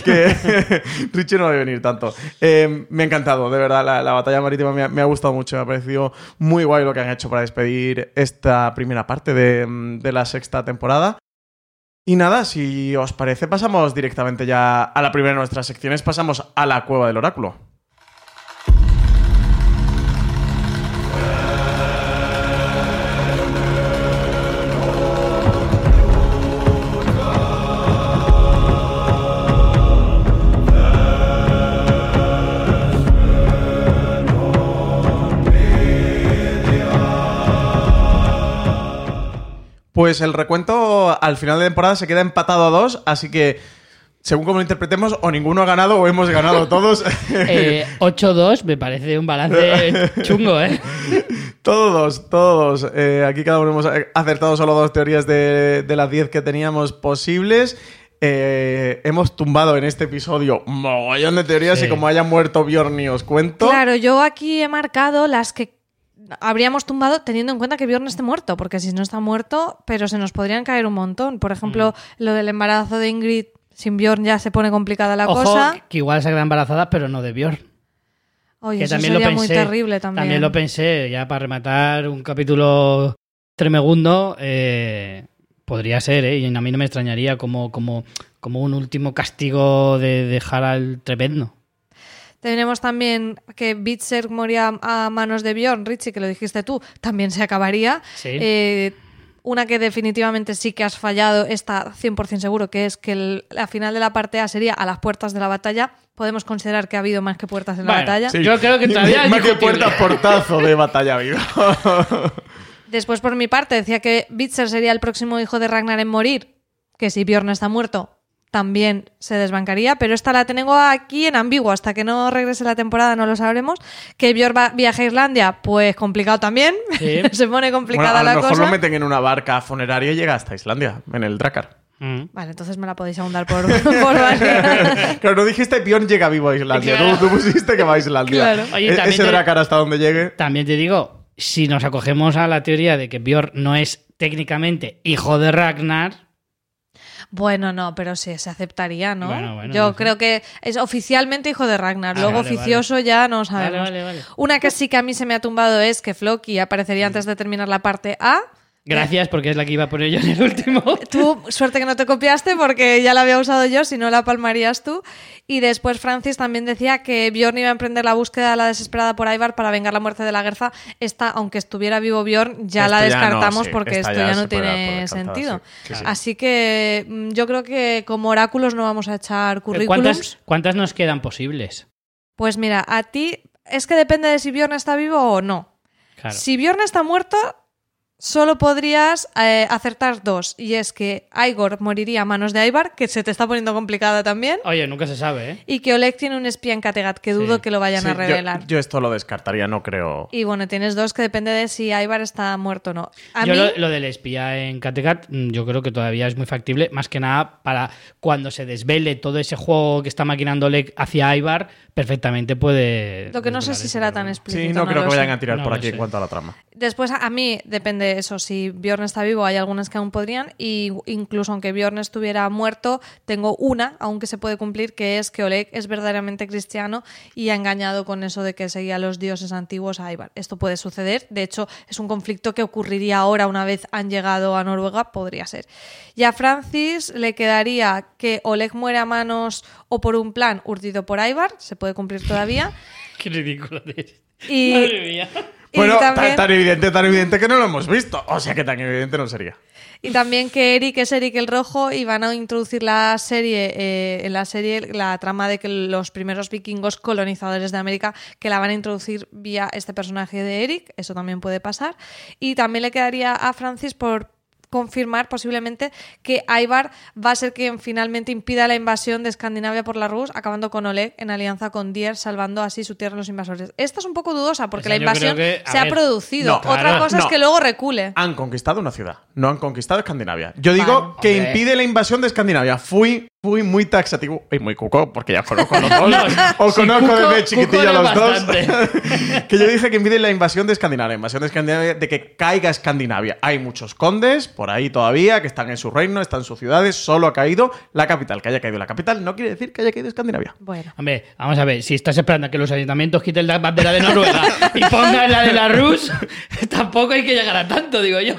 Que <laughs> Richie no debe venir tanto. Eh, me ha encantado, de verdad. La, la batalla marítima me ha, me ha gustado mucho. Me ha parecido muy guay lo que han hecho para despedir esta primera parte de, de la sexta temporada. Y nada, si os parece, pasamos directamente ya a la primera de nuestras secciones, pasamos a la cueva del oráculo. Pues el recuento al final de temporada se queda empatado a dos, así que según como lo interpretemos, o ninguno ha ganado o hemos ganado <laughs> todos. Eh, 8-2 me parece un balance <laughs> chungo, ¿eh? todos, todos. Eh, aquí cada uno hemos acertado solo dos teorías de, de las 10 que teníamos posibles. Eh, hemos tumbado en este episodio mogollón de teorías Sí. y como haya muerto Bjorn os cuento. Claro, yo aquí he marcado las que habríamos tumbado teniendo en cuenta que Bjorn esté muerto, porque si no está muerto, pero se nos podrían caer un montón. Por ejemplo, Mm. lo del embarazo de Ingrid sin Bjorn ya se pone complicada la Ojo, cosa. que igual se queda embarazada, pero no de Bjorn. Oye, que eso también sería lo pensé. muy terrible también. lo pensé, ya para rematar un capítulo tremegundo, eh, podría ser, ¿eh? Y a mí no me extrañaría como, como, como un último castigo de dejar al tremendo. Tenemos también que Bitzer moría a manos de Bjorn, Richie, que lo dijiste tú, también se acabaría. Sí. Eh, una que definitivamente sí que has fallado, está 100% seguro, que es que el- la final de la parte A sería a las puertas de la batalla. Podemos considerar que ha habido más que puertas en la Bueno, batalla. sí. Yo creo que todavía Más que discutible. puerta portazo de batalla viva. <laughs> Después, por mi parte, decía que Bitzer sería el próximo hijo de Ragnar en morir, que si Bjorn está muerto, también se desbancaría, pero esta la tengo aquí en ambiguo, hasta que no regrese la temporada no lo sabremos. Que va, viaje a Islandia, pues complicado también, Sí. <laughs> se pone Bueno, complicada a lo la mejor cosa. lo meten en una barca funeraria y llega hasta Islandia, en el Drakkar. Mm. Vale, entonces me la podéis ahondar por, <laughs> por varias. <laughs> Claro, no dijiste Bjorn llega vivo a Islandia. Claro. Tú, tú pusiste que va a Islandia. Claro. Oye, E- también Ese te- Drakkar hasta donde llegue. También te digo, si nos acogemos a la teoría de que Bjorn no es técnicamente hijo de Ragnar, Bueno, no, pero sí, se aceptaría, ¿no? Bueno, bueno, Yo no sé. creo que es oficialmente hijo de Ragnar, Ah, luego vale, oficioso ya no sabemos. Vale, vale, vale. Una que sí que a mí se me ha tumbado es que Floki aparecería antes de terminar la parte A. gracias porque es la que iba a poner yo en el último. <laughs> Tú, suerte que no te copiaste porque ya la había usado yo, si no la palmarías tú. Y después Francis también decía que Bjorn iba a emprender la búsqueda a la desesperada por Ivar para vengar la muerte de la Gerza. Esta, aunque estuviera vivo Bjorn, ya Esto la ya no, descartamos sí. porque Esta esto ya ya, no tiene sentido. sí. Sí, sí. Así que mm, yo creo que como oráculos no vamos a echar currículums. ¿Cuántas, ¿Cuántas nos quedan posibles? Pues mira, a ti es que depende de si Bjorn está vivo o no. Claro. Si Bjorn está muerto, solo podrías eh, acertar dos. Y es que Igor moriría a manos de Ivar, que se te está poniendo complicada también. Oye, nunca se sabe, ¿eh? Y que Oleg tiene un espía en Kattegat, que dudo Sí. que lo vayan Sí, a yo- revelar. Yo, esto lo descartaría, no creo. Y bueno, tienes dos que depende de si Ivar está muerto o no. A yo mí, lo, lo del espía en Kattegat, mm, yo creo que todavía es muy factible, más que nada para cuando se desvele todo ese juego que está maquinando Oleg hacia Ivar, perfectamente puede... lo que no sé si será tan explícito. Sí, no, creo lo que vayan sé. a tirar No por aquí sé. en cuanto a la trama. Después, a a mí depende eso, si Bjorn está vivo, hay algunas que aún podrían, y incluso aunque Bjorn estuviera muerto, tengo una, aunque se puede cumplir, que es que Oleg es verdaderamente cristiano y ha engañado con eso de que seguía a los dioses antiguos a Ivar. Esto puede suceder, de hecho, es un conflicto que ocurriría ahora una vez han llegado a Noruega, podría ser. Y a Francis le quedaría que Oleg muere a manos o por un plan urdido por Ivar, se puede cumplir todavía. <laughs> Qué ridículo. Y- Madre mía. Bueno, tan- también- tan, evidente, tan evidente que no lo hemos visto. O sea que tan evidente no sería. Y también que Eric es Eric el Rojo y van a introducir la serie, eh, en la serie, la trama de que los primeros vikingos colonizadores de América, que la van a introducir vía este personaje de Eric, eso también puede pasar. Y también le quedaría a Francis por confirmar posiblemente que Ivar va a ser quien finalmente impida la invasión de Escandinavia por la Rus, acabando con Oleg en alianza con Dier, salvando así su tierra a los invasores. Esta es un poco dudosa porque Esa la yo creo invasión que- se ha ver, producido. no, Otra claro, cosa es no. que luego recule. Han conquistado una ciudad, no han conquistado Escandinavia. Yo digo Vale. que Hombre. impide la invasión de Escandinavia. Fui, fui muy taxativo y muy cuco, porque ya conozco a los <laughs> dos. o Sí, conozco cuco- desde chiquitillo a los dos. <laughs> que yo dije que impide la invasión de Escandinavia. Invasión de Escandinavia, de que caiga Escandinavia. Hay muchos condes por ahí todavía que están en su reino, están en sus ciudades. Solo ha caído la capital. Que haya caído la capital no quiere decir que haya caído Escandinavia. Bueno. Hombre, vamos a ver, si estás esperando a que los ayuntamientos quiten la bandera de Noruega y pongan la de la Rus, <laughs> tampoco hay que llegar a tanto, digo yo.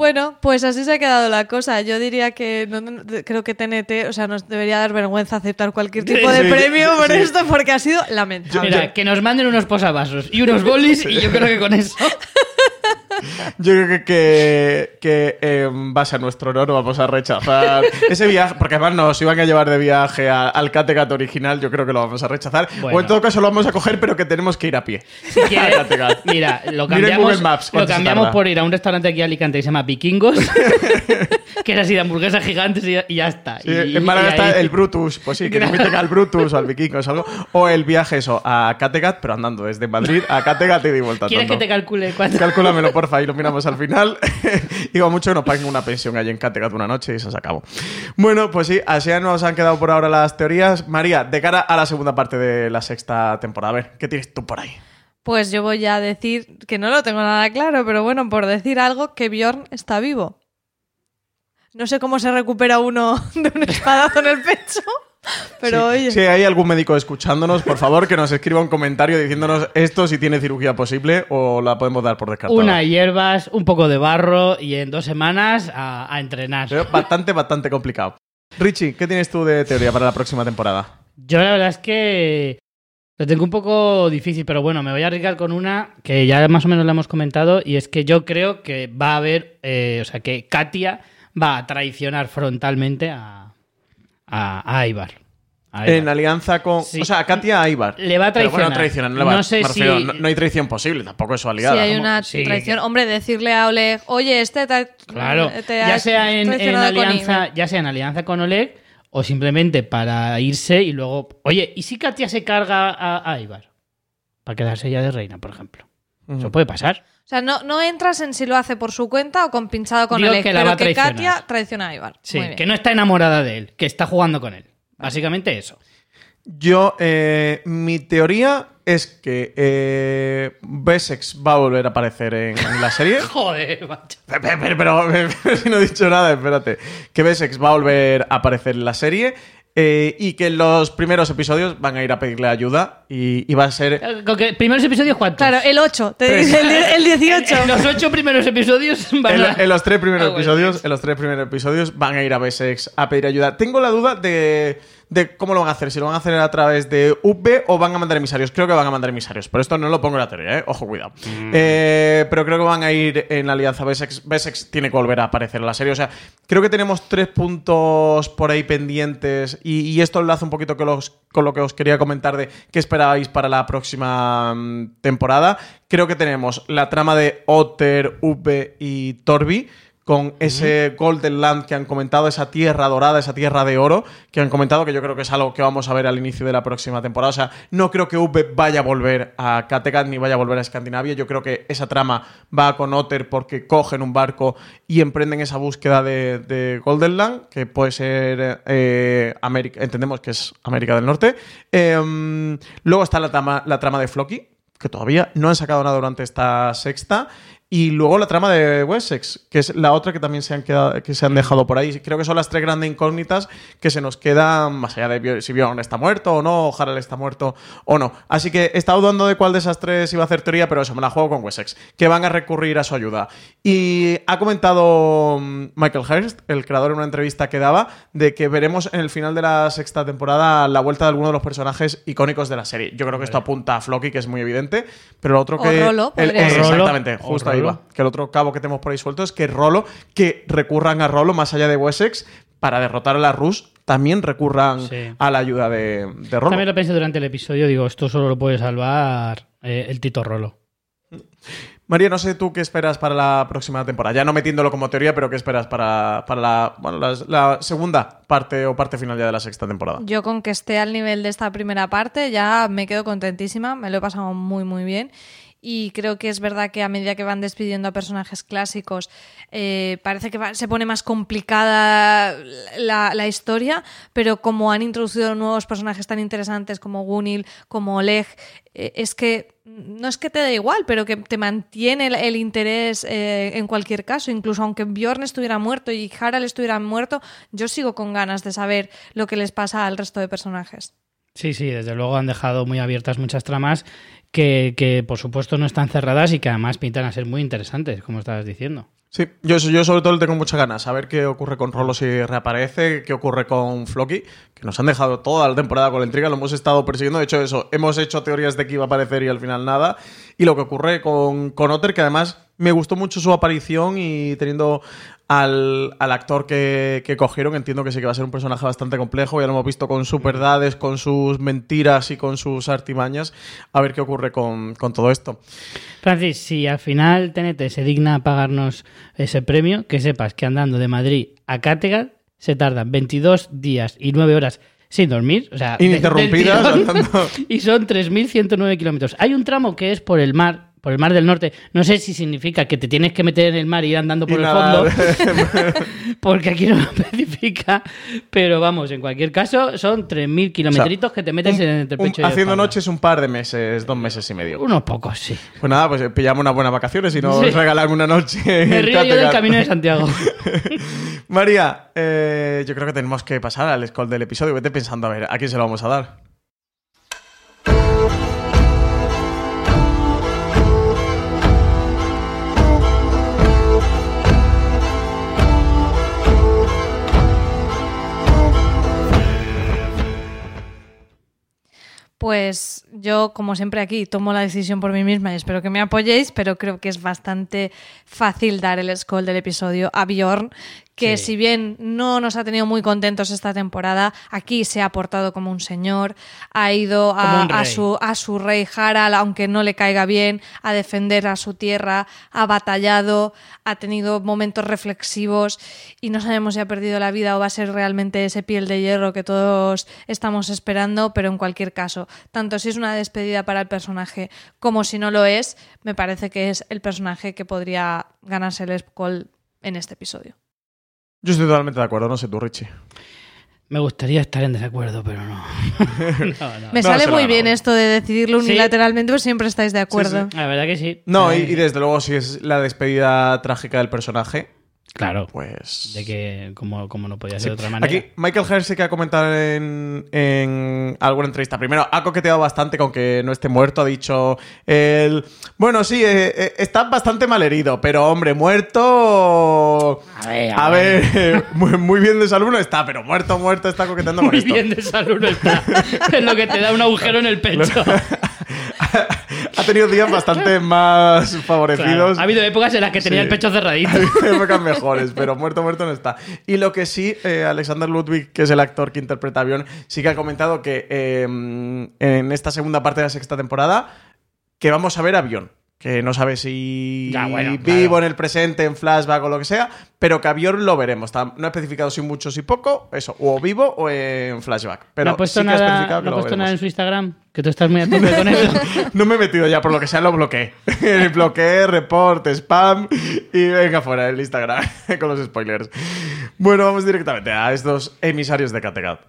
Bueno, pues así se ha quedado la cosa. Yo diría que no, no, creo que TNT, o sea, nos debería dar vergüenza aceptar cualquier tipo de Sí, premio por sí. esto porque ha sido lamentable. Mira, que nos manden unos posavasos y unos bolis y yo creo que con eso. <laughs> <laughs> Yo creo que, que, que, eh, en base a nuestro honor vamos a rechazar ese viaje, porque además nos iban a llevar de viaje a- al Kattegat original, yo creo que lo vamos a rechazar. Bueno. O en todo caso lo vamos a coger, pero que tenemos que ir a pie. Si <laughs> quieres- mira, lo cambiamos, Maps lo cambiamos por ir a un restaurante aquí en Alicante que se llama Vikingos, <laughs> que es así de hamburguesas gigantes y, y ya está. Sí, Y- en Málaga está ahí- el Brutus, pues sí, que nos inviten al Brutus al Vikingos o algo. O el viaje eso, a Kattegat, pero andando desde Madrid a Kattegat y de vuelta. ¿Quieres que tonto. te calcule cuánto? Cálculamelo, porfa, y lo miramos al final. <laughs> Digo mucho que nos paguen una pensión allí en Kattegat una noche y se acabó. Bueno, pues sí, así nos han quedado por ahora las teorías. María, de cara a la segunda parte de la sexta temporada, a ver, ¿qué tienes tú por ahí? Pues yo voy a decir que no lo tengo nada claro, pero bueno, por decir algo, que Bjorn está vivo. No sé cómo se recupera uno <laughs> de un espadazo en el pecho, <laughs> pero Sí, oye. Si hay algún médico escuchándonos, por favor, que nos escriba un comentario diciéndonos esto si tiene cirugía posible o la podemos dar por descartada. Una hierbas, un poco de barro y en dos semanas a, a entrenar. Pero bastante, bastante complicado. Richie, ¿qué tienes tú de teoría para la próxima temporada? Yo la verdad es que lo tengo un poco difícil, pero bueno, me voy a arriesgar con una que ya más o menos la hemos comentado y es que yo creo que va a haber, eh, o sea, que Katia va a traicionar frontalmente a, a, a. En alianza con. Sí. O sea, a Katia a Ivar. Le va a Pero bueno, traicionar. traicionar, no le va No sé si- no, no hay traición posible, tampoco es su Si aliada. hay ¿Cómo? una Sí, traición, hombre, decirle a Oleg, oye, este te ha- Claro, te ha ya sea en, en traicionado con alianza, Ivar". ya sea en alianza con Oleg o simplemente para irse y luego, oye, ¿y si Katia se carga a, a? Para quedarse ya de reina, por ejemplo. Eso puede pasar. O sea, no, no entras en si lo hace por su cuenta o con pinchado con Digo Oleg, que la pero que. Katia traiciona a Ivar. Sí, que no está enamorada de él, que está jugando con él. Básicamente eso. Yo, eh, mi teoría es que eh, Bessex va a volver a aparecer en, en la serie. <laughs> Joder, macho. Pero, pero, pero, pero si no he dicho nada, espérate. Que Bessex va a volver a aparecer en la serie eh, y que en los primeros episodios van a ir a pedirle ayuda y, y va a ser... Con primeros episodios, ¿cuántos? Claro, el 8, te dice el, el 18. En <laughs> los ocho primeros episodios van En, a... en los tres primeros Ah, bueno. episodios, en los tres primeros episodios van a ir a Bessex a pedir ayuda. Tengo la duda de, de cómo lo van a hacer, si lo van a hacer a través de UB o van a mandar emisarios. Creo que van a mandar emisarios, pero esto no lo pongo en la teoría, ¿eh? ojo, cuidado. Eh, pero creo que van a ir en la alianza Bessex. Bessex tiene que volver a aparecer en la serie. O sea, creo que tenemos tres puntos por ahí pendientes y, y esto enlaza un poquito con, los- con lo que os quería comentar de qué esperáis para la próxima mm, temporada. Creo que tenemos la trama de Otter, Upe y Torbi con ese Golden Land que han comentado, esa tierra dorada, esa tierra de oro que han comentado, que yo creo que es algo que vamos a ver al inicio de la próxima temporada. O sea, no creo que Upe vaya a volver a Kattegat ni vaya a volver a Escandinavia. Yo creo que esa trama va con Otter porque cogen un barco y emprenden esa búsqueda de, de Golden Land, que puede ser eh, América, entendemos que es América del Norte. Em, luego está la trama, la trama de Floki, que todavía no han sacado nada durante esta sexta. Y luego la trama de Wessex, que es la otra que también se han quedado, que se han dejado por ahí. Creo que son las tres grandes incógnitas que se nos quedan, más allá de si Bjorn está muerto o no, o Harald está muerto o no. Así que he estado dudando de cuál de esas tres iba a hacer teoría, pero eso me la juego con Wessex, que van a recurrir a su ayuda. Y ha comentado mm, Michael Hurst, el creador, en una entrevista que daba, de que veremos en el final de la sexta temporada la vuelta de alguno de los personajes icónicos de la serie. Yo creo que esto apunta a Floki, que es muy evidente, pero lo otro O que. Rolo, el- eh, exactamente, O justo ahí Que el otro cabo que tenemos por ahí suelto es que Rolo, que recurran a Rolo más allá de Wessex para derrotar a la Rus, también recurran Sí. a la ayuda de, de Rolo. También lo pensé durante el episodio, digo, esto solo lo puede salvar eh, el Tito Rolo. María, no sé tú qué esperas para la próxima temporada. Ya no metiéndolo como teoría, pero qué esperas para, para la, bueno, las- la segunda parte o parte final ya de la sexta temporada. Yo con que esté al nivel de esta primera parte ya me quedo contentísima, me lo he pasado muy muy bien y creo que es verdad que a medida que van despidiendo a personajes clásicos eh, parece que va- se pone más complicada la, la historia, pero como han introducido nuevos personajes tan interesantes como Gunil, como Oleg, eh, es que no es que te da igual, pero que te mantiene el, el interés eh, en cualquier caso. Incluso aunque Bjorn estuviera muerto y Harald estuviera muerto, yo sigo con ganas de saber lo que les pasa al resto de personajes. Sí, sí, desde luego han dejado muy abiertas muchas tramas que, que, por supuesto no están cerradas y que además pintan a ser muy interesantes, como estabas diciendo. Sí, yo, yo sobre todo le tengo muchas ganas. A ver qué ocurre con Rolo si reaparece, qué ocurre con Floki, que nos han dejado toda la temporada con la intriga, lo hemos estado persiguiendo. De hecho, eso, hemos hecho teorías de que iba a aparecer y al final nada. Y lo que ocurre con, con Otter, que además me gustó mucho su aparición y teniendo al, al actor que, que, cogieron, entiendo que sí que va a ser un personaje bastante complejo. Ya lo hemos visto con sus verdades, con sus mentiras y con sus artimañas. A ver qué ocurre con, con todo esto. Francis, si al final TNT se digna a pagarnos ese premio, que sepas que andando de Madrid a Kattegat se tardan 22 días y 9 horas sin dormir, o sea, ininterrumpidas, <laughs> y son 3.109 kilómetros. Hay un tramo que es por el mar, por el Mar del Norte. No sé si significa que te tienes que meter en el mar y ir andando por Y el nada. fondo, <laughs> <laughs> porque aquí no lo especifica. Pero vamos, en cualquier caso, son 3.000 kilometritos que te metes Un- en el un- pecho. y la haciendo noches un par de meses, dos meses y medio. Unos pocos, sí. Pues nada, pues eh, pillamos unas buenas vacaciones y nos Sí. regalan una noche. <laughs> Me río yo del camino de Santiago. María, eh, yo creo que tenemos que pasar al scroll del episodio. Vete pensando, a ver, ¿a quién se lo vamos a dar? Pues yo, como siempre aquí, tomo la decisión por mí misma y espero que me apoyéis, pero creo que es bastante fácil dar el scroll del episodio a Bjorn, que Sí. si bien no nos ha tenido muy contentos esta temporada, aquí se ha portado como un señor, ha ido a, a su, a su rey Harald, aunque no le caiga bien, a defender a su tierra, ha batallado, ha tenido momentos reflexivos y no sabemos si ha perdido la vida o va a ser realmente ese piel de hierro que todos estamos esperando, pero en cualquier caso, tanto si es una despedida para el personaje como si no lo es, me parece que es el personaje que podría ganarse el Skull en este episodio. Yo estoy totalmente de acuerdo, no sé tú, Richie. Me gustaría estar en desacuerdo, pero no. <laughs> no, no. Me No, sale muy bien esto de decidirlo Sí. unilateralmente, pues siempre estáis de acuerdo. La verdad que sí. No, y, Eh, y desde luego, si es la despedida trágica del personaje, Claro. pues. De que, como, como no podía ser de otra manera. Aquí, Michael Herr sí que ha comentado en, en alguna entrevista. Primero, ha coqueteado bastante con que no esté muerto. Ha dicho. El, bueno, sí, eh, eh, está bastante mal herido, pero hombre, muerto. A ver, A ver, <laughs> muy, muy bien de salud no está, pero muerto, muerto está coqueteando con Muy esto. bien de salud no está. es lo que te da un agujero en el pecho. <laughs> <laughs> ha tenido días bastante más Claro. favorecidos. Ha habido épocas en las que tenía Sí. el pecho cerradito. Hay épocas mejores, pero muerto, muerto no está. Y lo que sí, eh, Alexander Ludwig, que es el actor que interpreta a sí que ha comentado que eh, en esta segunda parte de la sexta temporada, que vamos a ver a. Que no sabe si Ya, bueno, vivo claro. en el presente, en flashback o lo que sea, pero que a Bjorn lo veremos. No ha especificado si mucho, si poco, eso, o vivo o en flashback. Pero no ha puesto sí que ha nada, especificado que no ha lo puesto nada en su Instagram. Que tú estás muy a tope con eso. <laughs> No me he metido ya, por lo que sea lo bloqueé. <laughs> bloqueé, report, spam y venga fuera el Instagram <laughs> con los spoilers. Bueno, vamos directamente a estos emisarios de Kattegat.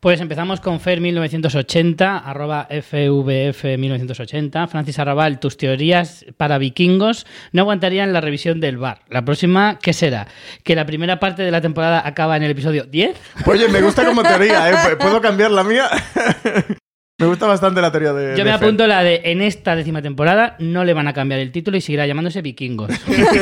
Pues empezamos con Fer1980, arroba FVF1980. Francis Arrabal, tus teorías para vikingos no aguantarían la revisión del bar. La próxima, ¿qué será? ¿Que la primera parte de la temporada acaba en el episodio 10? Oye, me gusta como teoría, ¿eh? ¿Puedo cambiar la mía? <laughs> me gusta bastante la teoría de. Yo me de Fer. apunto la de en esta décima temporada no le van a cambiar el título y seguirá llamándose vikingos.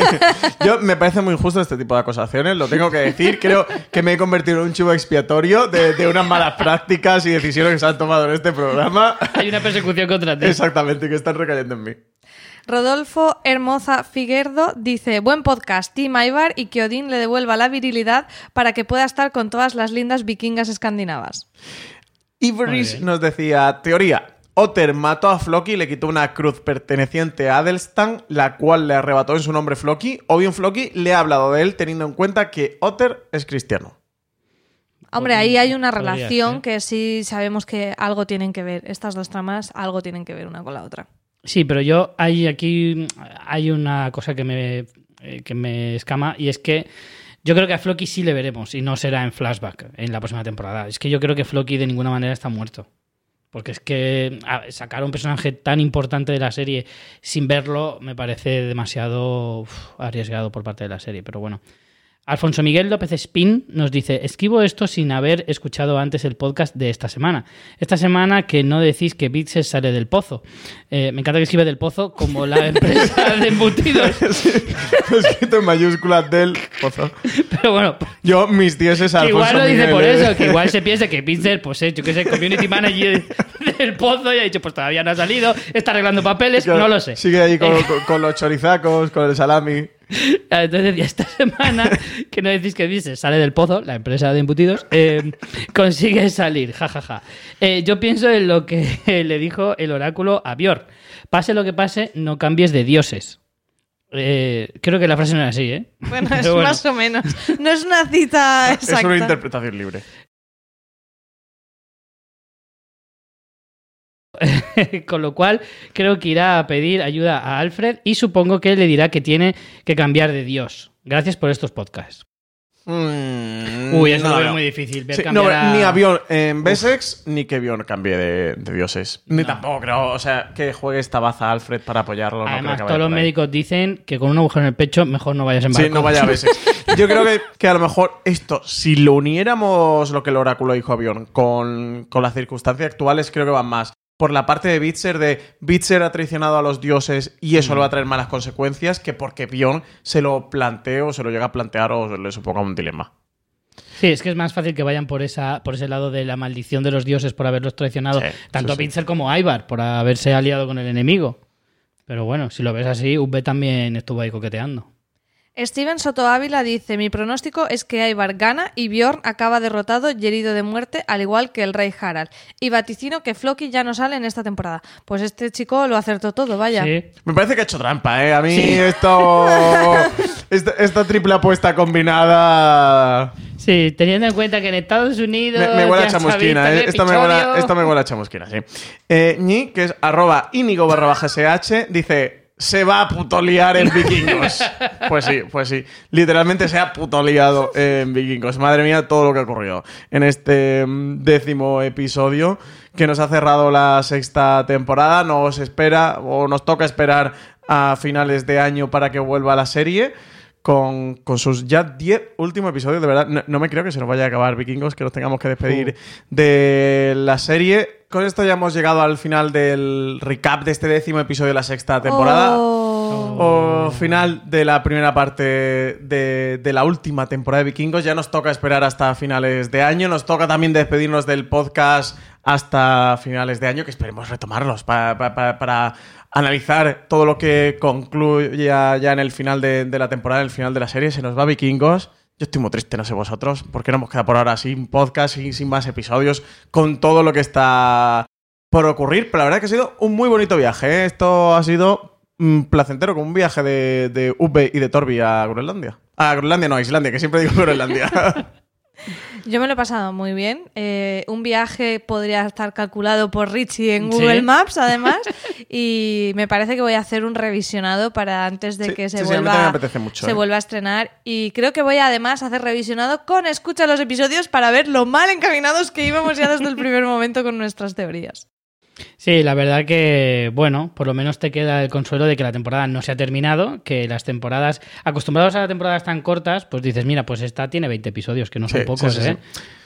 <laughs> Yo me parece muy injusto este tipo de acusaciones, lo tengo que decir. Creo que me he convertido en un chivo expiatorio de, de unas malas prácticas y decisiones que se han tomado en este programa. Hay una persecución contra ti. Exactamente, que están recayendo en mí. Rodolfo Hermosa Figuerdo dice, buen podcast, Team Ivar y que Odín le devuelva la virilidad para que pueda estar con todas las lindas vikingas escandinavas. Ibris bien. nos decía, teoría, Otter mató a Floki y le quitó una cruz perteneciente a Adelstan, la cual le arrebató en su nombre Floki, o bien Floki le ha hablado de él teniendo en cuenta que Otter es cristiano. Hombre, ahí hay una relación que sí sabemos que algo tienen que ver. Estas dos tramas algo tienen que ver una con la otra. Sí, pero yo hay aquí hay una cosa que me, eh, que me escama y es que Yo creo que a Floki sí le veremos y no será en flashback en la próxima temporada. Es que yo creo que Floki de ninguna manera está muerto. Porque es que sacar a un personaje tan importante de la serie sin verlo me parece demasiado uf, arriesgado por parte de la serie. Pero bueno. Alfonso Miguel López Espín nos dice, escribo esto sin haber escuchado antes el podcast de esta semana. Esta semana que no decís que Bitses sale del pozo. Eh, me encanta que escribe del pozo como la <laughs> empresa de embutidos. <laughs> Lo he escrito en mayúsculas del pozo. Pero bueno, Yo, mis que Alfonso igual lo dice Miguel, por eh. eso, que igual se piensa que Bitzer, pues eh, yo que sé, community manager del pozo y ha dicho, pues todavía no ha salido, está arreglando papeles, no lo sé. Sigue ahí con, Eh, con- con los chorizacos, con el salami. Entonces, ya esta <laughs> semana, que no decís que dice, sale del pozo, la empresa de embutidos, eh, consigue salir, jajaja. Eh, yo pienso en lo que <laughs> le dijo el oráculo a Björn. Pase lo que pase, no cambies de dioses. Eh, creo que la frase no era así, ¿eh? Bueno, <laughs> es bueno. más o menos. No es una cita exacta. Es una interpretación libre. <laughs> Con lo cual, creo que irá a pedir ayuda a Alfred y supongo que le dirá que tiene que cambiar de dios. Gracias por estos podcasts. Uy, eso no, lo veo muy difícil. Ver Sí, cambiar no, a- Ni avión en Bessex, ni que Bion cambie de, de dioses. Ni No. tampoco creo, o sea, que juegue esta baza Alfred para apoyarlo. no creo Además, que todos los médicos dicen que con un agujero en el pecho mejor no vayas en barco. Sí, no vaya a Bessex. <laughs> Yo creo que, que a lo mejor esto, si lo uniéramos lo que el oráculo dijo a Bjorn con, con las circunstancias actuales, creo que van más. Por la parte de Bitzer, de Bitzer ha traicionado a los dioses y eso le va a traer malas consecuencias, que porque Bjorn se lo plantee o se lo llega a plantear o le suponga un dilema. Sí, es que es más fácil que vayan por esa por ese lado de la maldición de los dioses por haberlos traicionado, Sí, tanto sí, sí. Pinsel como Ivar, por haberse aliado con el enemigo. Pero bueno, si lo ves así, UB también estuvo ahí coqueteando. Steven Soto Ávila dice: Mi pronóstico es que Ivar gana y Bjorn acaba derrotado y herido de muerte, al igual que el rey Harald. Y vaticino que Floki ya no sale en esta temporada. Pues este chico lo acertó todo, vaya. Sí. Me parece que ha hecho trampa, ¿eh? A mí esto. <laughs> Esta, esta triple apuesta combinada. Sí, teniendo en cuenta que en Estados Unidos. Me, me huele a chamusquina, ¿eh? el Esto me, huele, a- episodio. esto me huele a chamusquina, sí. Eh, Ñi, que es arroba íñigo barra baja SH, dice. Se va a putolear en vikingos. Pues sí, pues sí. Literalmente se ha putoleado en vikingos. Madre mía, todo lo que ha ocurrido en este mm, décimo episodio que nos ha cerrado la sexta temporada. Nos espera o nos toca esperar a finales de año para que vuelva la serie con, con sus ya 10 últimos episodios. De verdad, no, no me creo que se nos vaya a acabar Vikingos, que nos tengamos que despedir de la serie. Con esto ya hemos llegado al final del recap de este décimo episodio de la sexta temporada. Oh. O final de la primera parte de, de la última temporada de Vikingos. Ya nos toca esperar hasta finales de año. Nos toca también despedirnos del podcast hasta finales de año, que esperemos retomarlos pa- pa- pa- para analizar todo lo que concluya ya en el final de, de la temporada, en el final de la serie. Se nos va Vikingos. Yo estoy muy triste, no sé vosotros, porque no hemos quedado por ahora sin podcast y sin más episodios, con todo lo que está por ocurrir. Pero la verdad que ha sido un muy bonito viaje. ¿eh? Esto ha sido mm, placentero, como un viaje de, de Ube y de Torbi a Groenlandia. A Groenlandia, no, a Islandia, que siempre digo Groenlandia. <laughs> Yo me lo he pasado muy bien. Eh, un viaje podría estar calculado por Richie en Sí. Google Maps, <laughs> además. y me parece que voy a hacer un revisionado para antes de Sí, que se sí, sí, a vuelva mucho, se ¿eh? vuelva a estrenar. Y creo que voy a además hacer revisionado con escucha a los episodios para ver lo mal encaminados que íbamos ya desde el primer momento con nuestras teorías. Sí, la verdad que, bueno, por lo menos te queda el consuelo de que la temporada no se ha terminado, que las temporadas, acostumbrados a temporadas tan cortas, pues dices, mira, pues esta tiene 20 episodios, que no son Sí, pocos, sí, sí, ¿eh?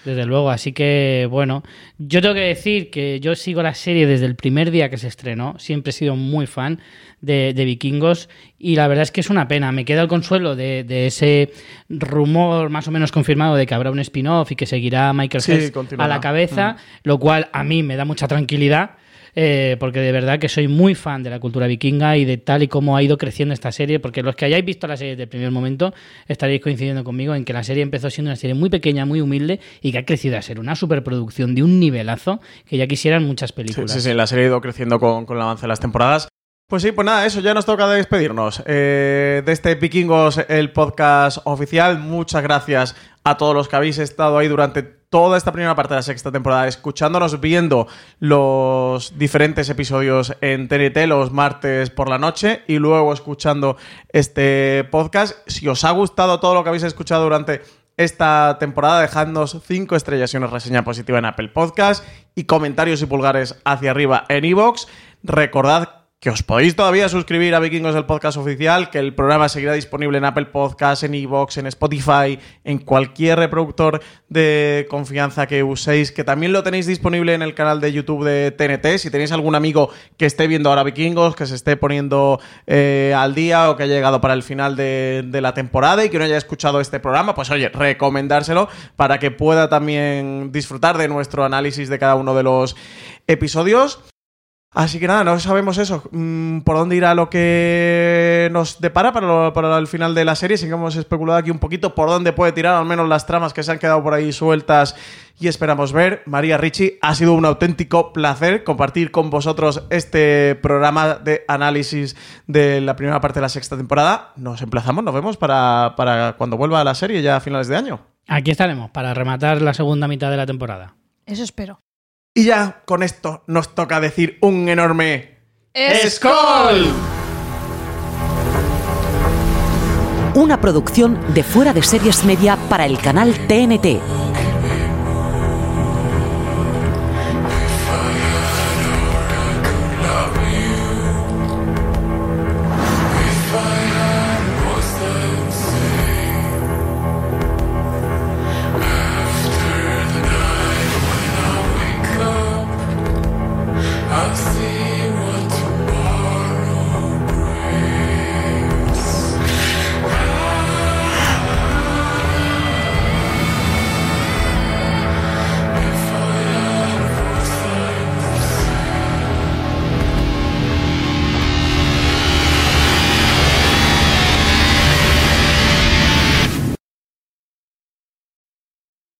Desde luego, así que, bueno, yo tengo que decir que yo sigo la serie desde el primer día que se estrenó, siempre he sido muy fan de, de Vikingos y la verdad es que es una pena, me queda el consuelo de, de ese rumor más o menos confirmado de que habrá un spin-off y que seguirá Michael Hess a la cabeza, lo cual a mí me da mucha tranquilidad. Eh, porque de verdad que soy muy fan de la cultura vikinga y de tal y como ha ido creciendo esta serie, porque los que hayáis visto la serie desde el primer momento estaréis coincidiendo conmigo en que la serie empezó siendo una serie muy pequeña, muy humilde y que ha crecido a ser una superproducción de un nivelazo que ya quisieran muchas Sí, películas. sí, sí, la serie ha ido creciendo con, con el avance de las temporadas. Pues sí, pues nada, eso ya nos toca despedirnos eh, de este Vikingos, el podcast oficial. Muchas gracias a todos los que habéis estado ahí durante toda esta primera parte de la sexta temporada, escuchándonos, viendo los diferentes episodios en TNT los martes por la noche y luego escuchando este podcast. Si os ha gustado todo lo que habéis escuchado durante esta temporada, dejadnos 5 estrellas y una reseña positiva en Apple Podcast y comentarios y pulgares hacia arriba en iVoox. Recordad que os podéis todavía suscribir a Vikingos del podcast oficial, que el programa seguirá disponible en Apple Podcasts, en iVoox, en Spotify, en cualquier reproductor de confianza que uséis, que también lo tenéis disponible en el canal de YouTube de TNT. Si tenéis algún amigo que esté viendo ahora Vikingos, que se esté poniendo eh, al día o que haya llegado para el final de, de la temporada y que no haya escuchado este programa, pues oye, recomendárselo para que pueda también disfrutar de nuestro análisis de cada uno de los episodios. Así que nada, no sabemos eso, mm, por dónde irá lo que nos depara para, lo- para el final de la serie. Sí que hemos especulado aquí un poquito por dónde puede tirar al menos las tramas que se han quedado por ahí sueltas y esperamos ver. María Ricci, ha sido un auténtico placer compartir con vosotros este programa de análisis de la primera parte de la sexta temporada. Nos emplazamos, nos vemos para, para cuando vuelva a la serie ya a finales de año. Aquí estaremos para rematar la segunda mitad de la temporada. Eso espero. Y ya con esto nos toca decir un enorme... ¡Skol! Una producción de Fuera de Series Media para el canal TNT.